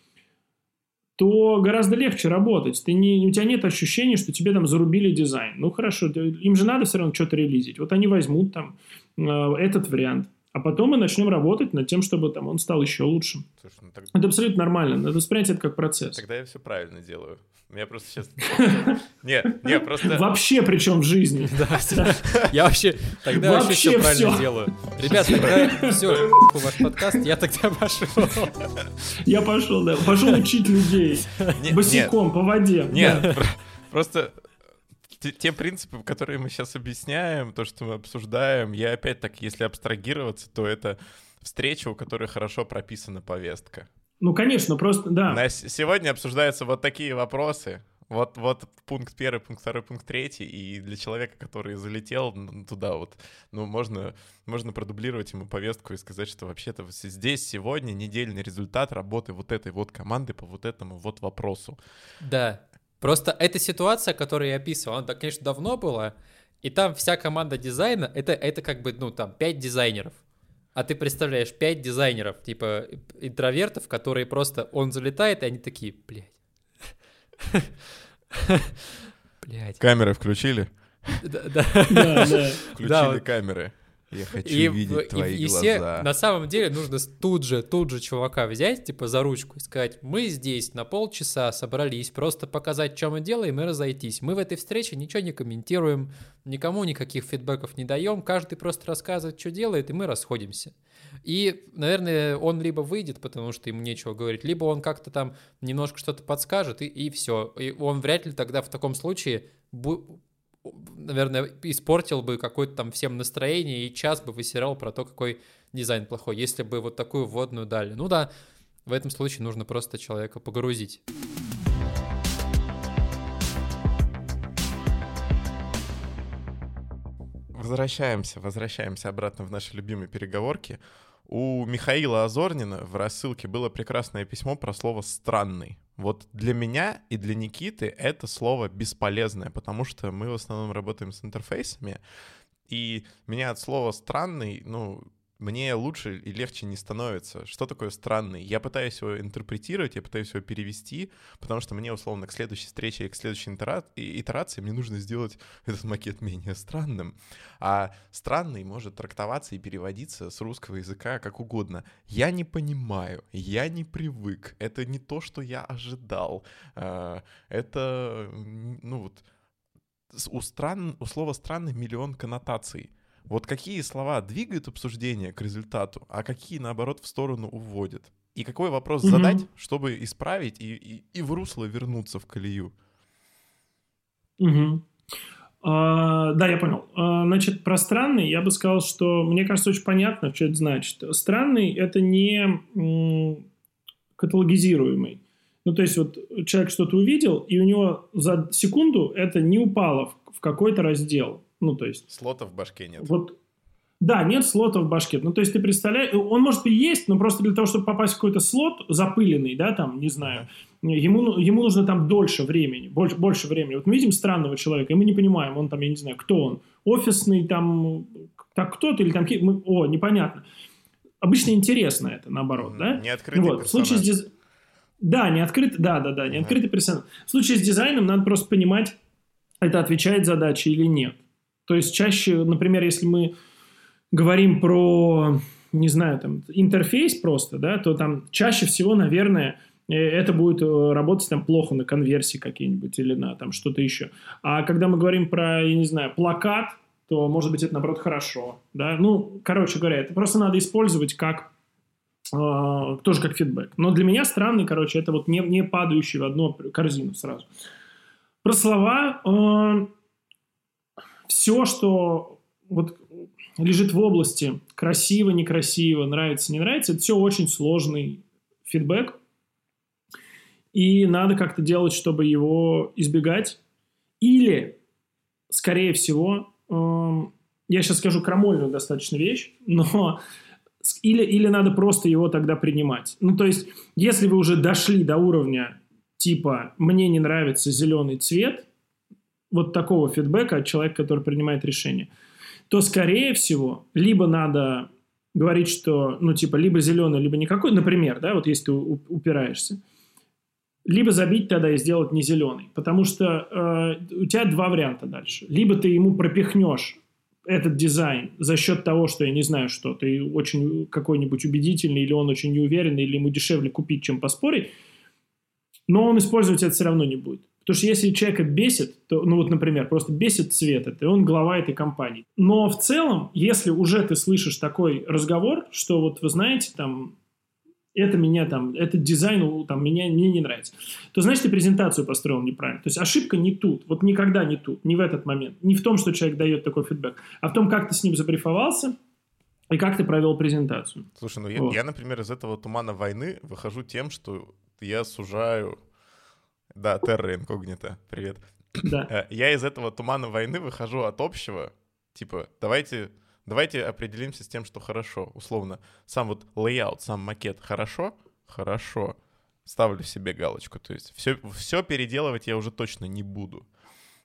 то гораздо легче работать. Ты не, у тебя нет ощущения, что тебе там зарубили дизайн. Ну, хорошо, им же надо все равно что-то релизить. Вот они возьмут там этот вариант. А потом мы начнем работать над тем, чтобы там он стал еще лучше. Слушай, ну тогда... Это абсолютно нормально. Надо воспринять это как процесс. Тогда я все правильно делаю. Я просто сейчас... Нет, нет, просто... Вообще причем в жизни. Я вообще... Тогда вообще все правильно делаю. Ребят, тогда все, ваш подкаст, я тогда пошел. Я пошел, да. Пошел учить людей. Босиком, по воде. Нет, просто те принципы, которые мы сейчас объясняем, то, что мы обсуждаем, я опять так, если абстрагироваться, то это встреча, у которой хорошо прописана повестка. Ну, конечно, просто, да. На сегодня обсуждаются вот такие вопросы. Вот, вот пункт первый, пункт второй, пункт третий, и для человека, который залетел туда вот, ну, можно, можно продублировать ему повестку и сказать, что вообще-то здесь сегодня недельный результат работы вот этой вот команды по вот этому вот вопросу. Да, Просто эта ситуация, которую я описывал, она, конечно, давно была, и там вся команда дизайна, это, это как бы, ну, там, 5 дизайнеров. А ты представляешь, 5 дизайнеров, типа, интровертов, которые просто, он залетает, и они такие, блядь. Блядь. Камеры включили? Да, да. Включили камеры. Я хочу и, видеть твои и, и глаза. Все, на самом деле нужно тут же, тут же чувака взять, типа за ручку и сказать, мы здесь на полчаса собрались, просто показать, что мы делаем и разойтись. Мы в этой встрече ничего не комментируем, никому никаких фидбэков не даем, каждый просто рассказывает, что делает, и мы расходимся. И, наверное, он либо выйдет, потому что ему нечего говорить, либо он как-то там немножко что-то подскажет, и, и все. И он вряд ли тогда в таком случае наверное, испортил бы какое-то там всем настроение и час бы высирал про то, какой дизайн плохой, если бы вот такую вводную дали. Ну да, в этом случае нужно просто человека погрузить. Возвращаемся, возвращаемся обратно в наши любимые переговорки. У Михаила Азорнина в рассылке было прекрасное письмо про слово «странный». Вот для меня и для Никиты это слово бесполезное, потому что мы в основном работаем с интерфейсами, и меня от слова «странный», ну, мне лучше и легче не становится. Что такое странный? Я пытаюсь его интерпретировать, я пытаюсь его перевести, потому что мне, условно, к следующей встрече и к следующей итерации мне нужно сделать этот макет менее странным. А странный может трактоваться и переводиться с русского языка как угодно. Я не понимаю, я не привык, это не то, что я ожидал. А, это, ну вот, у, стран, у слова «странный» миллион коннотаций Вот какие слова двигают обсуждение к результату, а какие, наоборот, в сторону уводят? И какой вопрос угу. задать, чтобы исправить и, и, и в русло вернуться в колею? Угу. А, да, я понял. А, значит, про странный я бы сказал, что мне кажется очень понятно, что это значит. Странный – это не каталогизируемый. Ну, то есть вот человек что-то увидел, и у него за секунду это не упало в, в какой-то раздел. Ну, то есть... Слотов в башке нет. Вот, да, нет слота в башке. Ну, то есть ты представляешь, он может и есть, но просто для того, чтобы попасть в какой-то слот запыленный, да, там, не знаю, ему, ему нужно там дольше времени, больше, больше времени. Вот мы видим странного человека, и мы не понимаем, он там, я не знаю, кто он, офисный там, так кто-то или там, мы, о, непонятно. Обычно интересно это, наоборот, да? Не открытый вот, персонаж. В случае с диз... Да, не открытый, да, да, да, не открытый персонаж. В случае с дизайном надо просто понимать, это отвечает задаче или нет. То есть чаще, например, если мы говорим про, не знаю, там, интерфейс просто, да, то там чаще всего, наверное, э, это будет э, работать там плохо на конверсии какие-нибудь или на там что-то еще. А когда мы говорим про, я не знаю, плакат, то, может быть, это, наоборот, хорошо, да. Ну, короче говоря, это просто надо использовать как э, тоже как фидбэк. Но для меня странный, короче, это вот не, не падающий в одну корзину сразу. Про слова. Э, все, что вот лежит в области красиво, некрасиво, нравится, не нравится, это все очень сложный фидбэк. И надо как-то делать, чтобы его избегать. Или, скорее всего, эм, я сейчас скажу крамольную достаточно вещь, но или, или надо просто его тогда принимать. Ну, то есть, если вы уже дошли до уровня типа «мне не нравится зеленый цвет», вот такого фидбэка от человека, который принимает решение – то, скорее всего, либо надо говорить, что, ну, типа, либо зеленый, либо никакой, например, да, вот если ты упираешься, либо забить тогда и сделать не зеленый, потому что э, у тебя два варианта дальше. Либо ты ему пропихнешь этот дизайн за счет того, что я не знаю что, ты очень какой-нибудь убедительный, или он очень неуверенный, или ему дешевле купить, чем поспорить, но он использовать это все равно не будет. Потому что если человека бесит, то, ну вот, например, просто бесит цвет, это, и он глава этой компании. Но в целом, если уже ты слышишь такой разговор, что вот вы знаете, там, это меня там, этот дизайн там, меня, мне не нравится, то значит, ты презентацию построил неправильно. То есть ошибка не тут, вот никогда не тут, не в этот момент. Не в том, что человек дает такой фидбэк, а в том, как ты с ним забрифовался, и как ты провел презентацию. Слушай, ну вот. я, я, например, из этого тумана войны выхожу тем, что я сужаю да, Терра Инкогнита, привет. Да. Э, я из этого тумана войны выхожу от общего, типа, давайте, давайте определимся с тем, что хорошо. Условно, сам вот layout, сам макет хорошо? Хорошо. Ставлю себе галочку. То есть все, все переделывать я уже точно не буду.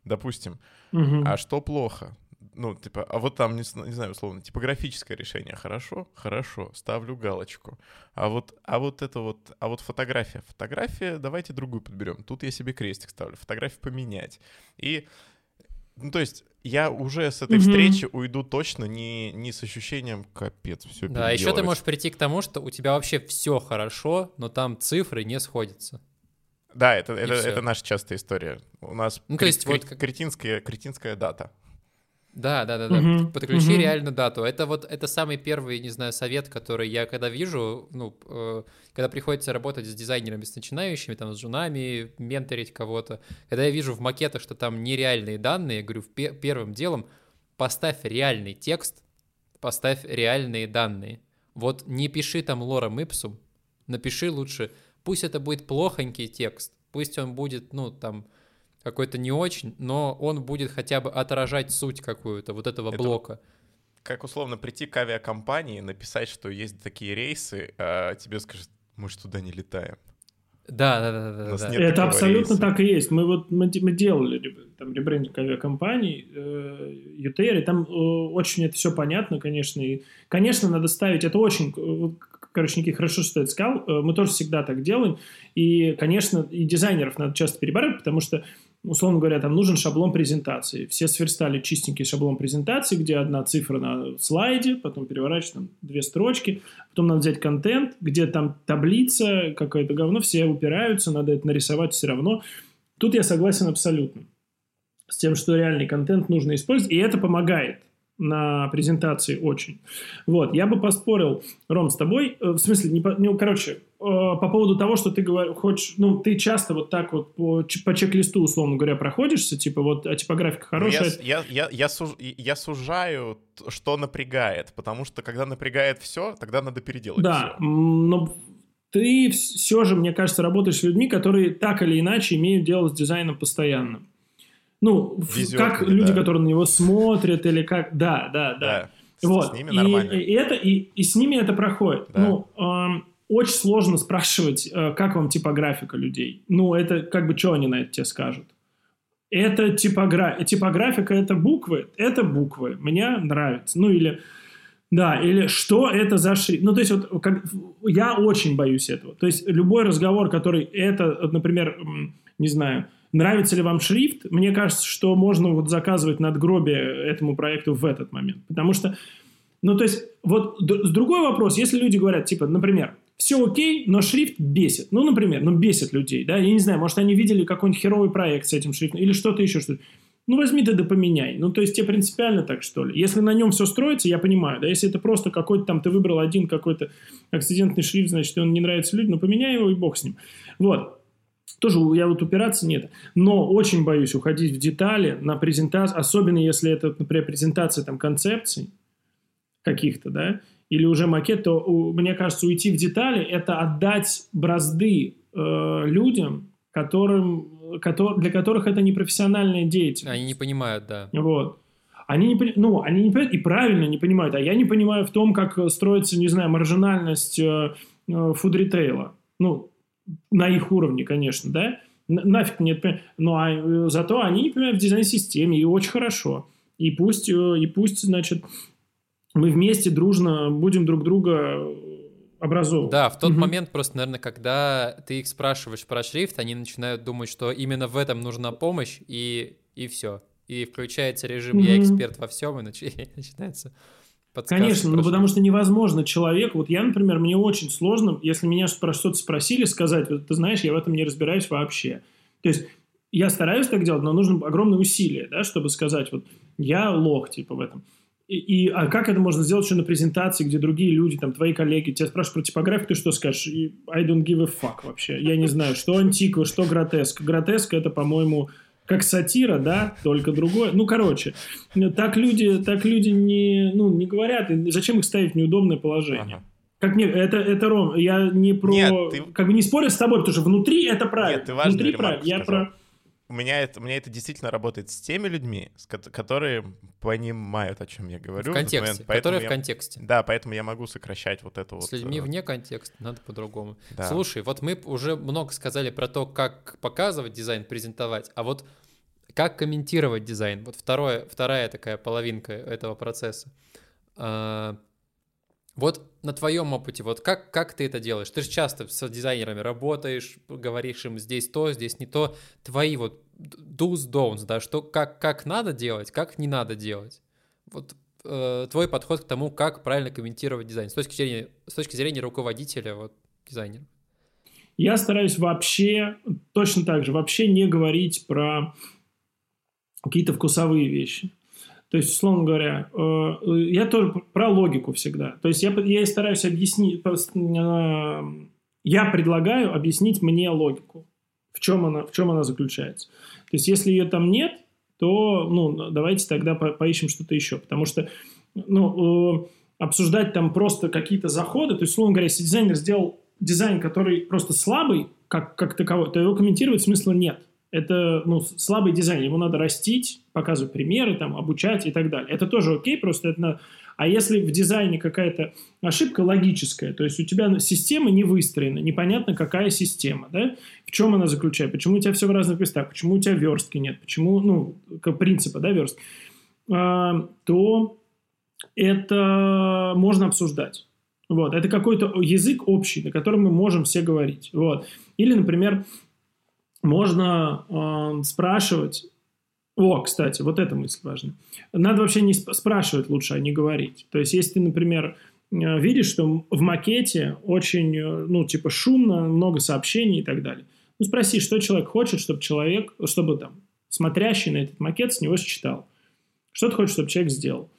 Допустим. Угу. А что плохо? Ну, типа, а вот там, не, не знаю, условно, типографическое решение хорошо? Хорошо, ставлю галочку. А вот, а вот это вот, а вот фотография. Фотография, давайте другую подберем. Тут я себе крестик ставлю. Фотографию поменять. И, ну, то есть, я уже с этой mm-hmm. встречи уйду точно не, не с ощущением капец, все Да, еще ты можешь прийти к тому, что у тебя вообще все хорошо, но там цифры не сходятся. Да, это, это, это наша частая история. У нас ну, то есть, кре- вот... кретинская, кретинская дата. Да, да, да, да. Угу, Подключи угу. реально дату. Это вот это самый первый, не знаю, совет, который я когда вижу, ну, э, когда приходится работать с дизайнерами, с начинающими, там, с жунами, менторить кого-то, когда я вижу в макетах, что там нереальные данные, я говорю, пе- первым делом поставь реальный текст, поставь реальные данные. Вот не пиши там лором ипсум, напиши лучше, пусть это будет плохонький текст, пусть он будет, ну, там, какой-то не очень, но он будет хотя бы отражать суть какую-то вот этого Это блока. Как условно прийти к авиакомпании, написать, что есть такие рейсы, а тебе скажут, мы же туда не летаем. Да, да, да, да. да. Это абсолютно рейса. так и есть. Мы вот мы, мы делали там ребрендинг авиакомпаний, э, UTR, и там э, очень это все понятно, конечно. И, конечно, надо ставить, это очень, короче, Ники, хорошо, что ты это сказал. Э, мы тоже всегда так делаем. И, конечно, и дизайнеров надо часто перебарывать, потому что условно говоря, там нужен шаблон презентации. Все сверстали чистенький шаблон презентации, где одна цифра на слайде, потом переворачивать там две строчки, потом надо взять контент, где там таблица, какое-то говно, все упираются, надо это нарисовать все равно. Тут я согласен абсолютно с тем, что реальный контент нужно использовать, и это помогает. На презентации очень. Вот, я бы поспорил, Ром, с тобой, э, в смысле, не, по, ну, короче, э, по поводу того, что ты говоришь, хочешь, ну, ты часто вот так вот по, по чек-листу, условно говоря, проходишься, типа вот, а типографика ну, хорошая. Я, я, я, я, суж, я сужаю, что напрягает, потому что когда напрягает все, тогда надо переделать Да, все. но ты все же, мне кажется, работаешь с людьми, которые так или иначе имеют дело с дизайном постоянно. Ну, Везет, как да. люди, которые на него смотрят, или как... Да, да, да. да. Вот. С ними и, нормально. И, это, и, и с ними это проходит. Да. Ну, эм, очень сложно спрашивать, э, как вам типографика людей. Ну, это как бы, что они на это тебе скажут? Это типогра... типографика, это буквы, это буквы. Мне нравится. Ну, или... Да, или что это за шрифт. Ну, то есть, вот, как, я очень боюсь этого. То есть, любой разговор, который это, например, не знаю, Нравится ли вам шрифт? Мне кажется, что можно вот заказывать надгробие этому проекту в этот момент. Потому что, ну, то есть, вот другой вопрос, если люди говорят, типа, например, все окей, но шрифт бесит. Ну, например, ну, бесит людей, да, я не знаю, может, они видели какой-нибудь херовый проект с этим шрифтом или что-то еще, что ну, возьми ты да поменяй. Ну, то есть, тебе принципиально так, что ли? Если на нем все строится, я понимаю, да, если это просто какой-то там, ты выбрал один какой-то акцидентный шрифт, значит, он не нравится людям, ну, поменяй его и бог с ним. Вот. Тоже я вот упираться нет. Но очень боюсь уходить в детали на презентацию, особенно если это, например, презентация там концепций каких-то, да, или уже макет, то мне кажется, уйти в детали – это отдать бразды э, людям, которым, который, для которых это не профессиональная деятельность. Они не понимают, да. Вот. Они не, ну, они не понимают и правильно не понимают. А я не понимаю в том, как строится, не знаю, маржинальность э, э, фуд-ритейла. Ну, на их уровне, конечно, да, нафиг нет, но а, э, зато они, понимают в дизайн-системе, и очень хорошо. И пусть, э, и пусть, значит, мы вместе дружно будем друг друга образовывать. Да, в тот угу. момент просто, наверное, когда ты их спрашиваешь про шрифт, они начинают думать, что именно в этом нужна помощь, и, и все. И включается режим. «я эксперт во всем», и начинается Конечно, ну потому что невозможно человек, вот я, например, мне очень сложно, если меня про что-то спросили, сказать, вот, ты знаешь, я в этом не разбираюсь вообще. То есть я стараюсь так делать, но нужно огромное усилие, да, чтобы сказать, вот я лох, типа, в этом. И, и а как это можно сделать еще на презентации, где другие люди, там, твои коллеги, тебя спрашивают про типографию, ты что скажешь? I don't give a fuck вообще. Я не знаю, что антиква, что гротеск. Гротеск это, по-моему, как сатира, да, только другое. Ну, короче, так люди, так люди не, ну, не говорят. И зачем их ставить в неудобное положение? Ага. Как мне, это, это Ром, я не про, Нет, ты... как бы не спорю с тобой, потому что внутри это правильно. Нет, ты внутри правильно. Я про у меня это, у меня это действительно работает с теми людьми, с, которые понимают, о чем я говорю. В контексте, в которые я, в контексте. Да, поэтому я могу сокращать вот это с вот. С людьми э, вне контекста надо по-другому. Да. Слушай, вот мы уже много сказали про то, как показывать дизайн, презентовать, а вот как комментировать дизайн? Вот второе, вторая такая половинка этого процесса. А, вот на твоем опыте, вот как, как ты это делаешь? Ты же часто с дизайнерами работаешь, говоришь им здесь то, здесь не то. Твои вот do's, don'ts, да, что, как, как надо делать, как не надо делать. Вот э, твой подход к тому, как правильно комментировать дизайн с точки зрения, с точки зрения руководителя, вот, дизайнера. Я стараюсь вообще, точно так же, вообще не говорить про какие-то вкусовые вещи. То есть, условно говоря, э, я тоже про логику всегда. То есть я, я стараюсь объяснить, э, я предлагаю объяснить мне логику, в чем она, в чем она заключается. То есть если ее там нет, то ну, давайте тогда по поищем что-то еще. Потому что ну, э, обсуждать там просто какие-то заходы, то есть, условно говоря, если дизайнер сделал дизайн, который просто слабый, как, как таковой, то его комментировать смысла нет это ну, слабый дизайн, ему надо растить, показывать примеры, там, обучать и так далее. Это тоже окей, просто это... На... А если в дизайне какая-то ошибка логическая, то есть у тебя система не выстроена, непонятно, какая система, да, в чем она заключается, почему у тебя все в разных местах, почему у тебя верстки нет, почему, ну, принципа, да, верстки, а, то это можно обсуждать. Вот, это какой-то язык общий, на котором мы можем все говорить. Вот. Или, например, можно э, спрашивать. О, кстати, вот эта мысль важна. Надо вообще не спрашивать лучше, а не говорить. То есть, если ты, например, э, видишь, что в макете очень, э, ну, типа, шумно, много сообщений и так далее. Ну, спроси, что человек хочет, чтобы человек, чтобы там, смотрящий на этот макет с него считал. Что ты хочешь, чтобы человек сделал?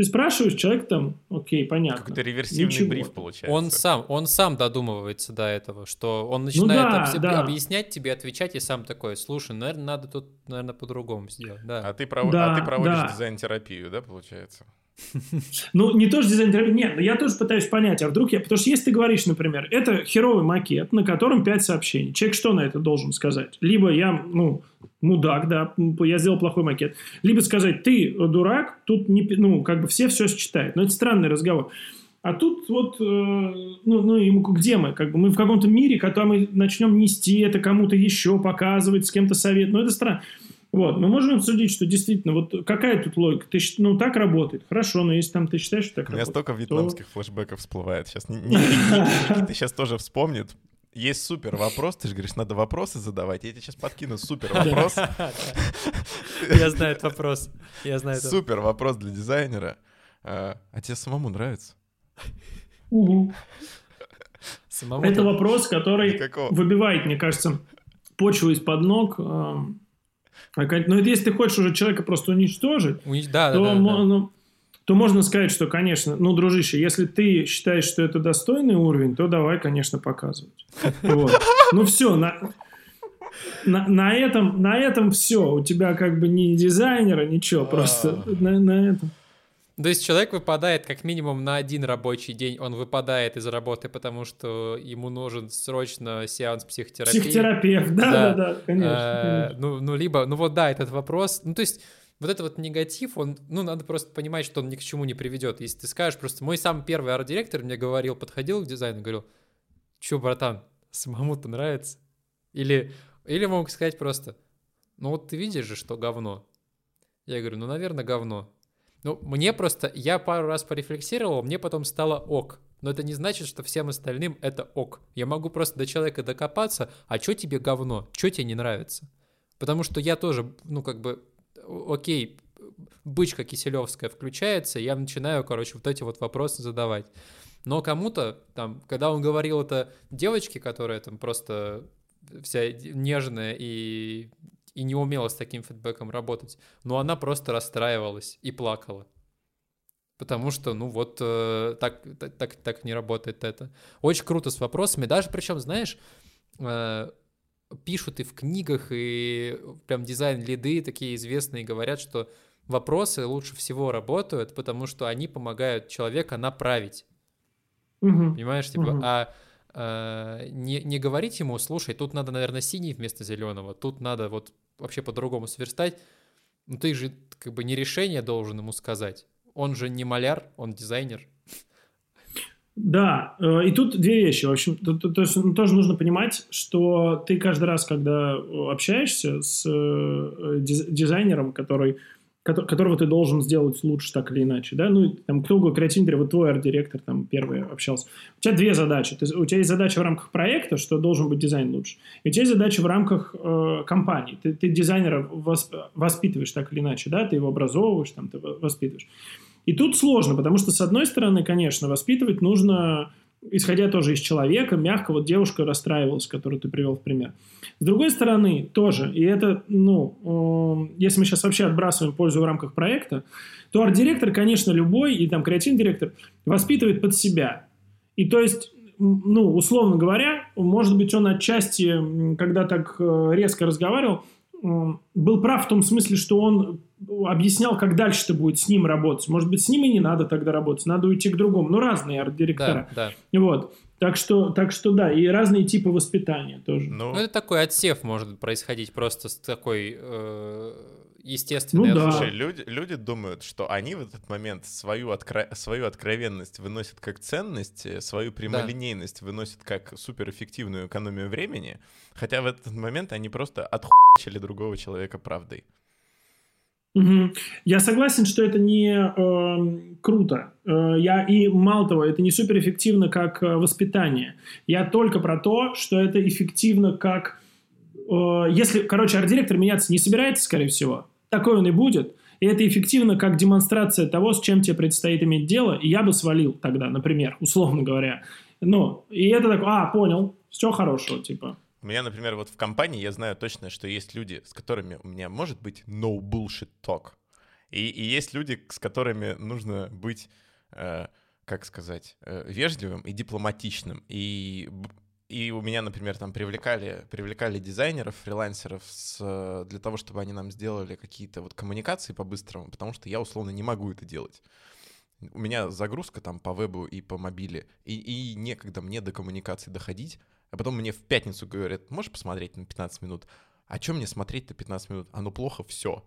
Ты спрашиваешь, человек там, окей, понятно. Какой-то реверсивный Ничего. бриф получается. Он сам, он сам додумывается до этого, что он начинает да, обс- да. объяснять тебе, отвечать, и сам такой, слушай, наверное, надо тут, наверное, по-другому сделать. Да. А ты, прово- Да, а ты проводишь да. дизайн-терапию, да, получается? Ну, не то, что дизайн терапии, нет, я тоже пытаюсь понять, а вдруг я... Потому что если ты говоришь, например, это херовый макет, на котором 5 сообщений, человек что на это должен сказать? Либо я, ну, мудак, да, я сделал плохой макет. Либо сказать, ты дурак, тут, не, ну, как бы все все считают. Но это странный разговор. А тут вот, э, ну, ну, и где мы? Как бы мы в каком-то мире, когда мы начнем нести это кому-то еще, показывать, с кем-то совет. Ну, это странно. Вот, мы можем обсудить, что действительно, вот какая тут логика? Ты, ну, так работает. Хорошо, но если там ты считаешь, что так У меня работает, столько то- вьетнамских флешбеков всплывает. Сейчас Никита сейчас тоже вспомнит. Есть супер вопрос, ты же говоришь, надо вопросы задавать. Я тебе сейчас подкину супер вопрос. Я знаю этот вопрос. Я знаю этот Супер вопрос для дизайнера. А а тебе самому нравится? Самому. Это вопрос, который выбивает, мне кажется, почву из-под ног. Но это если ты хочешь уже человека просто уничтожить, Унич- Да, да, то, да, да. ну, то можно сказать, что, конечно, ну, дружище, если ты считаешь, что это достойный уровень, то давай, конечно, показывать. Вот. Ну все, на, на, на этом, на этом все. У тебя как бы ни дизайнера, ничего, просто на, на этом. То есть человек выпадает как минимум на один рабочий день, он выпадает из работы, потому что ему нужен срочно сеанс психотерапии. Психотерапевт, да, да, да, конечно. Э, конечно. Ну, ну, либо, ну вот да, этот вопрос, ну то есть вот этот вот негатив, он, ну надо просто понимать, что он ни к чему не приведет. Если ты скажешь просто, мой самый первый арт-директор мне говорил, подходил к дизайну, говорил, чё, братан, самому-то нравится? Или, или мог сказать просто, ну вот ты видишь же, что говно. Я говорю, ну, наверное, говно. Ну, мне просто, я пару раз порефлексировал, мне потом стало ок. Но это не значит, что всем остальным это ок. Я могу просто до человека докопаться, а что тебе говно? Что тебе не нравится? Потому что я тоже, ну, как бы, окей, бычка киселевская включается, я начинаю, короче, вот эти вот вопросы задавать. Но кому-то, там, когда он говорил это девочке, которая там просто вся нежная и, и не умела с таким фидбэком работать, но она просто расстраивалась и плакала. Потому что, ну вот, э, так, так, так, так не работает это. Очень круто с вопросами. Даже причем, знаешь, э, пишут и в книгах, и прям дизайн-лиды такие известные говорят, что вопросы лучше всего работают, потому что они помогают человека направить. Мгм. Понимаешь, типа, Мгм. а не, не говорить ему, слушай, тут надо, наверное, синий вместо зеленого, тут надо вот вообще по-другому сверстать. Ну ты же как бы не решение должен ему сказать. Он же не маляр, он дизайнер. Да, э, и тут две вещи. В общем, то, то- то есть, ну, тоже нужно понимать, что ты каждый раз, когда э, общаешься с э, диз- дизайнером, который, кото- которого ты должен сделать лучше так или иначе, да, ну, там, кто угодно, креативный вот твой арт-директор там первый общался. У тебя две задачи. Ты- у тебя есть задача в рамках проекта, что должен быть дизайн лучше. И у тебя есть задача в рамках э, компании. Ты, ты дизайнера восп- воспитываешь так или иначе, да, ты его образовываешь, там, ты во- воспитываешь. И тут сложно, потому что, с одной стороны, конечно, воспитывать нужно, исходя тоже из человека, мягко, вот девушка расстраивалась, которую ты привел в пример. С другой стороны, тоже, и это, ну, э, если мы сейчас вообще отбрасываем пользу в рамках проекта, то арт-директор, конечно, любой, и там креативный директор, воспитывает под себя. И то есть, ну, условно говоря, может быть, он отчасти, когда так э, резко разговаривал, был прав в том смысле, что он объяснял, как дальше-то будет с ним работать. Может быть, с ним и не надо тогда работать, надо уйти к другому. Ну, разные арт-директора. Да, да. Вот. Так что, так что да, и разные типы воспитания тоже. Ну, Ну, это такой отсев может происходить просто с такой э, естественной Ну да. Слушай, люди, люди думают, что они в этот момент свою, откро- свою откровенность выносят как ценность, э, свою прямолинейность выносят как суперэффективную экономию времени, хотя в этот момент они просто отхуячили другого человека правдой. Мгм. Я согласен, что это не эм, круто. Э, я и мало того, это не суперэффективно как э, воспитание. Я только про то, что это эффективно как, э, если, короче, арт-директор меняться не собирается, скорее всего, такой он и будет. И это эффективно как демонстрация того, с чем тебе предстоит иметь дело. И я бы свалил тогда, например, условно говоря. Ну, и это так, а, понял, все хорошего, типа. У меня, например, вот в компании я знаю точно, что есть люди, с которыми у меня может быть no bullshit talk. И, и есть люди, с которыми нужно быть, э, как сказать, э, вежливым и дипломатичным. И, и у меня, например, там привлекали, привлекали дизайнеров, фрилансеров с, для того, чтобы они нам сделали какие-то вот коммуникации по-быстрому, потому что я условно не могу это делать. У меня загрузка там по вебу и по мобиле, и, и некогда мне до коммуникации доходить, а потом мне в пятницу говорят, можешь посмотреть на 15 минут? А чем мне смотреть-то 15 минут? Оно плохо, все.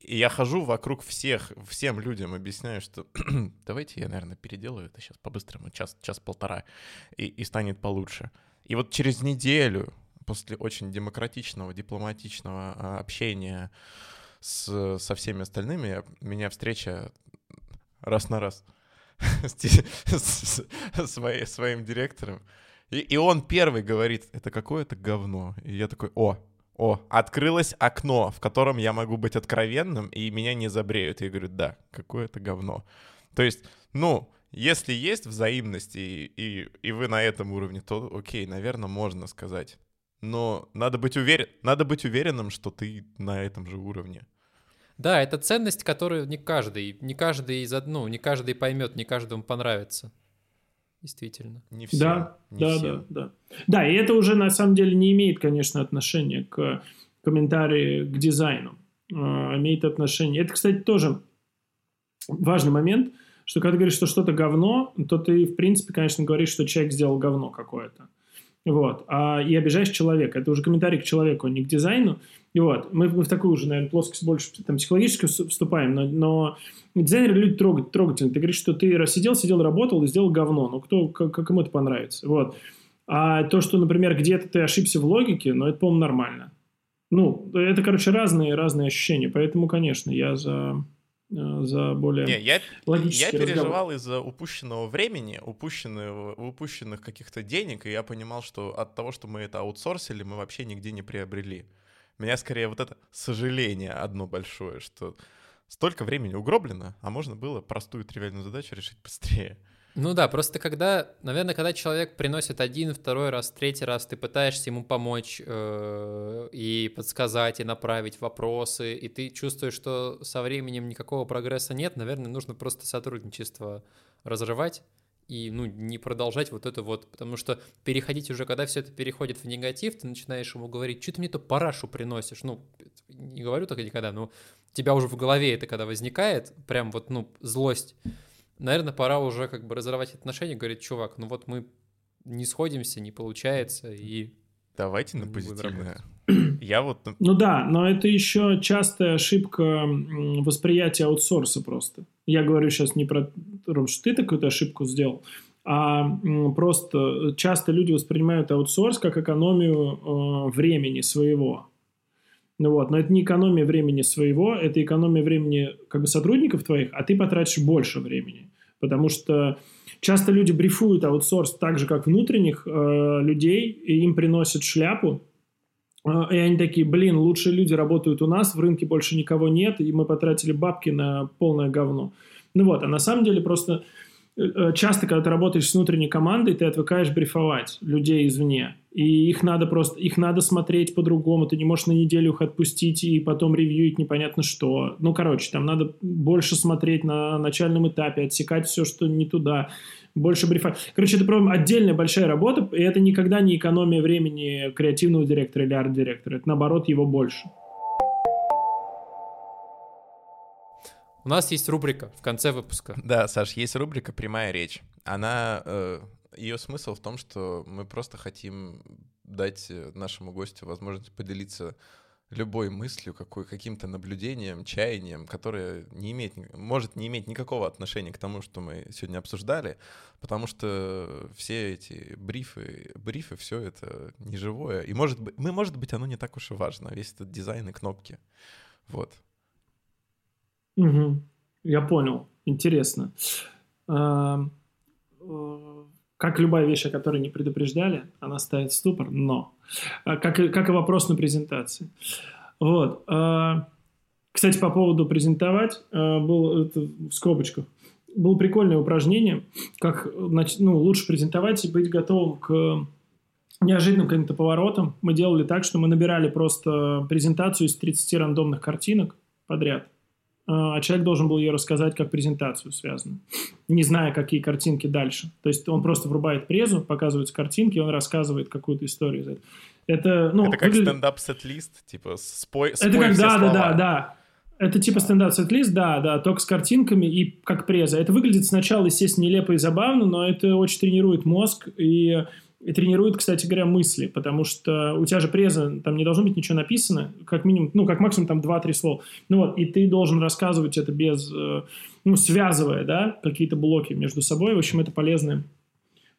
И я хожу вокруг всех, всем людям объясняю, что давайте я, наверное, переделаю это сейчас по-быстрому, час, час-полтора, и, и станет получше. И вот через неделю, после очень демократичного, дипломатичного а, общения с, со всеми остальными, меня встреча раз на раз с, своей, своим директором, и, и он первый говорит, это какое-то говно. И я такой, о, о, открылось окно, в котором я могу быть откровенным, и меня не забреют. Я говорю, да, какое-то говно. То есть, ну, если есть взаимность, и, и, и вы на этом уровне, то окей, наверное, можно сказать. Но надо быть, уверен, надо быть уверенным, что ты на этом же уровне. Да, это ценность, которую не каждый, не каждый из ну, не каждый поймет, не каждому понравится действительно. Не все. Да, не да, все. да, да. Да, и это уже на самом деле не имеет, конечно, отношения к комментарии к дизайну. А, имеет отношение. Это, кстати, тоже важный момент, что когда ты говоришь, что что-то говно, то ты, в принципе, конечно, говоришь, что человек сделал говно какое-то. Вот. А, и обижаешь человека. Это уже комментарий к человеку, а не к дизайну. И вот. Мы, мы в такую уже, наверное, плоскость больше там, психологически вступаем, но, но дизайнеры люди трогать, трогательны. Ты говоришь, что ты рассидел, сидел, работал и сделал говно. Ну, кто, как, ему это понравится. Вот. А то, что, например, где-то ты ошибся в логике, ну, это, по-моему, нормально. Ну, это, короче, разные, разные ощущения. Поэтому, конечно, я за за более Не, я, я переживал из-за упущенного времени, упущенного, упущенных каких-то денег, и я понимал, что от того, что мы это аутсорсили, мы вообще нигде не приобрели. Меня скорее вот это сожаление одно большое, что столько времени угроблено, а можно было простую тривиальную задачу решить быстрее. Ну да, просто когда, наверное, когда человек приносит один, второй раз, третий раз, ты пытаешься ему помочь э, и подсказать, и направить вопросы, и ты чувствуешь, что со временем никакого прогресса нет, наверное, нужно просто сотрудничество разрывать и ну, не продолжать вот это вот, потому что переходить уже, когда все это переходит в негатив, ты начинаешь ему говорить, что ты мне то парашу приносишь, ну, не говорю так никогда, но у тебя уже в голове это когда возникает, прям вот, ну, злость, наверное, пора уже как бы разорвать отношения, говорить, чувак, ну вот мы не сходимся, не получается, и... Давайте на позитивное. Я вот... Ну да, но это еще частая ошибка восприятия аутсорса просто. Я говорю сейчас не про Ром, что ты такую-то ошибку сделал, а просто часто люди воспринимают аутсорс как экономию э, времени своего. Ну вот, но это не экономия времени своего, это экономия времени как бы сотрудников твоих, а ты потратишь больше времени. Потому что часто люди брифуют аутсорс так же, как внутренних э, людей, и им приносят шляпу, э, и они такие, блин, лучшие люди работают у нас, в рынке больше никого нет, и мы потратили бабки на полное говно. Ну вот, а на самом деле просто часто, когда ты работаешь с внутренней командой, ты отвыкаешь брифовать людей извне. И их надо просто, их надо смотреть по-другому. Ты не можешь на неделю их отпустить и потом ревьюить непонятно что. Ну, короче, там надо больше смотреть на начальном этапе, отсекать все, что не туда, больше брифовать. Короче, это прям отдельная большая работа, и это никогда не экономия времени креативного директора или арт-директора. Это, наоборот, его больше. У нас есть рубрика в конце выпуска. Да, Саш, есть рубрика «Прямая речь». Она, э, ее смысл в том, что мы просто хотим дать нашему гостю возможность поделиться любой мыслью, какой, каким-то наблюдением, чаянием, которое не имеет, может не иметь никакого отношения к тому, что мы сегодня обсуждали, потому что все эти брифы, брифы, все это неживое. И может быть, мы, может быть, оно не так уж и важно, весь этот дизайн и кнопки. Вот. Угу. Я понял. Интересно. Э, как любая вещь, о которой не предупреждали, она ставит ступор, но. Э, как, и, как и вопрос на презентации. Вот. Э, кстати, по поводу презентовать, был это в скобочках. Было прикольное упражнение, как ну, лучше презентовать и быть готовым к неожиданным каким-то поворотам. Мы делали так, что мы набирали просто презентацию из 30 рандомных картинок подряд – а человек должен был ее рассказать как презентацию связанную, не зная, какие картинки дальше. То есть он просто врубает презу, показываются картинки, он рассказывает какую-то историю. Это, ну, это как выглядит... стендап-сет-лист, типа спой, спой Это как, да, да, да, да. Это типа стендап-сет-лист, да, да, только с картинками и как преза. Это выглядит сначала, естественно, нелепо и забавно, но это очень тренирует мозг и и тренирует, кстати говоря, мысли, потому что у тебя же преза, там не должно быть ничего написано, как минимум, ну, как максимум там 2-3 слова. Ну вот, и ты должен рассказывать это без, э, ну, связывая, да, какие-то блоки между собой. В общем, это полезная,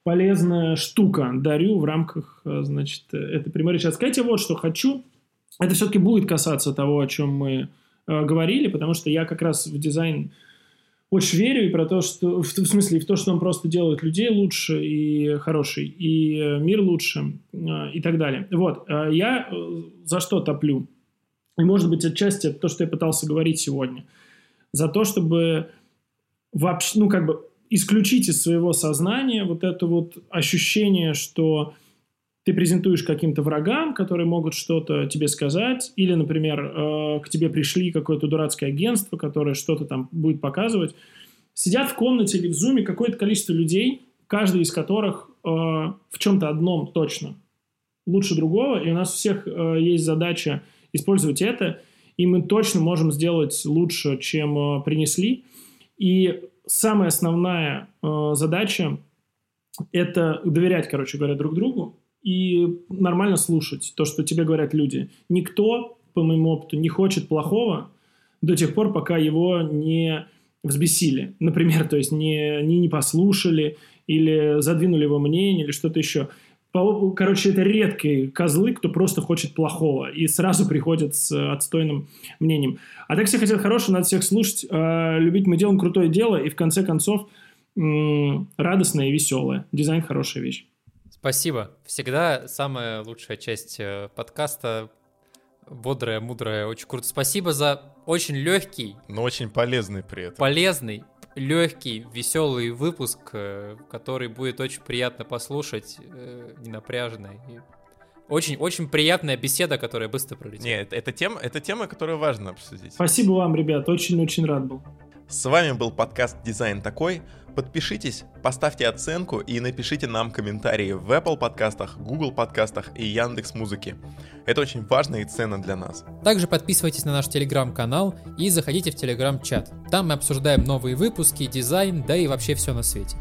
полезная штука. Дарю в рамках, э, значит, этой прямой речи. А сказать вот что хочу. Это все-таки будет касаться того, о чем мы э, говорили, потому что я как раз в дизайн очень верю и про то, что в, в смысле в то, что он просто делает людей лучше и хороший, и э, мир лучше э, и так далее. Вот э, я за что топлю? И может быть отчасти это то, что я пытался говорить сегодня, за то, чтобы вообще, ну как бы исключить из своего сознания вот это вот ощущение, что ты презентуешь каким-то врагам, которые могут что-то тебе сказать, или, например, э, к тебе пришли какое-то дурацкое агентство, которое что-то там будет показывать. Сидят в комнате или в зуме какое-то количество людей, каждый из которых э, в чем-то одном точно лучше другого, и у нас у всех э, есть задача использовать это, и мы точно можем сделать лучше, чем принесли. И самая основная задача – это доверять, короче говоря, друг другу, и нормально слушать то, что тебе говорят люди. Никто, по моему опыту, не хочет плохого до тех пор, пока его не взбесили. Например, то есть не, не, не послушали или задвинули его мнение или что-то еще. Короче, это редкие козлы, кто просто хочет плохого и сразу приходят с отстойным мнением. А так все хотят хорошего, надо всех слушать, э, любить. Мы делаем крутое дело и в конце концов радостное и веселое. Дизайн – хорошая вещь. Спасибо. Всегда самая лучшая часть э, подкаста бодрая, мудрая, очень круто. Спасибо за очень легкий, но очень полезный при этом. Полезный, легкий, веселый выпуск, э, который будет очень приятно послушать, э, ненапряженный. Очень, очень приятная беседа, которая быстро пролетела. Нет, это тема, это тема, которую важно обсудить. Спасибо вам, ребят, очень-очень рад был. С вами был подкаст «Дизайн такой». Подпишитесь, поставьте оценку и напишите нам комментарии в Apple подкастах, Google подкастах и Яндекс Музыке. Это очень важно и ценно для нас. Также подписывайтесь на наш телеграм-канал и заходите в телеграм-чат. Там мы обсуждаем новые выпуски, дизайн, да и вообще все на свете.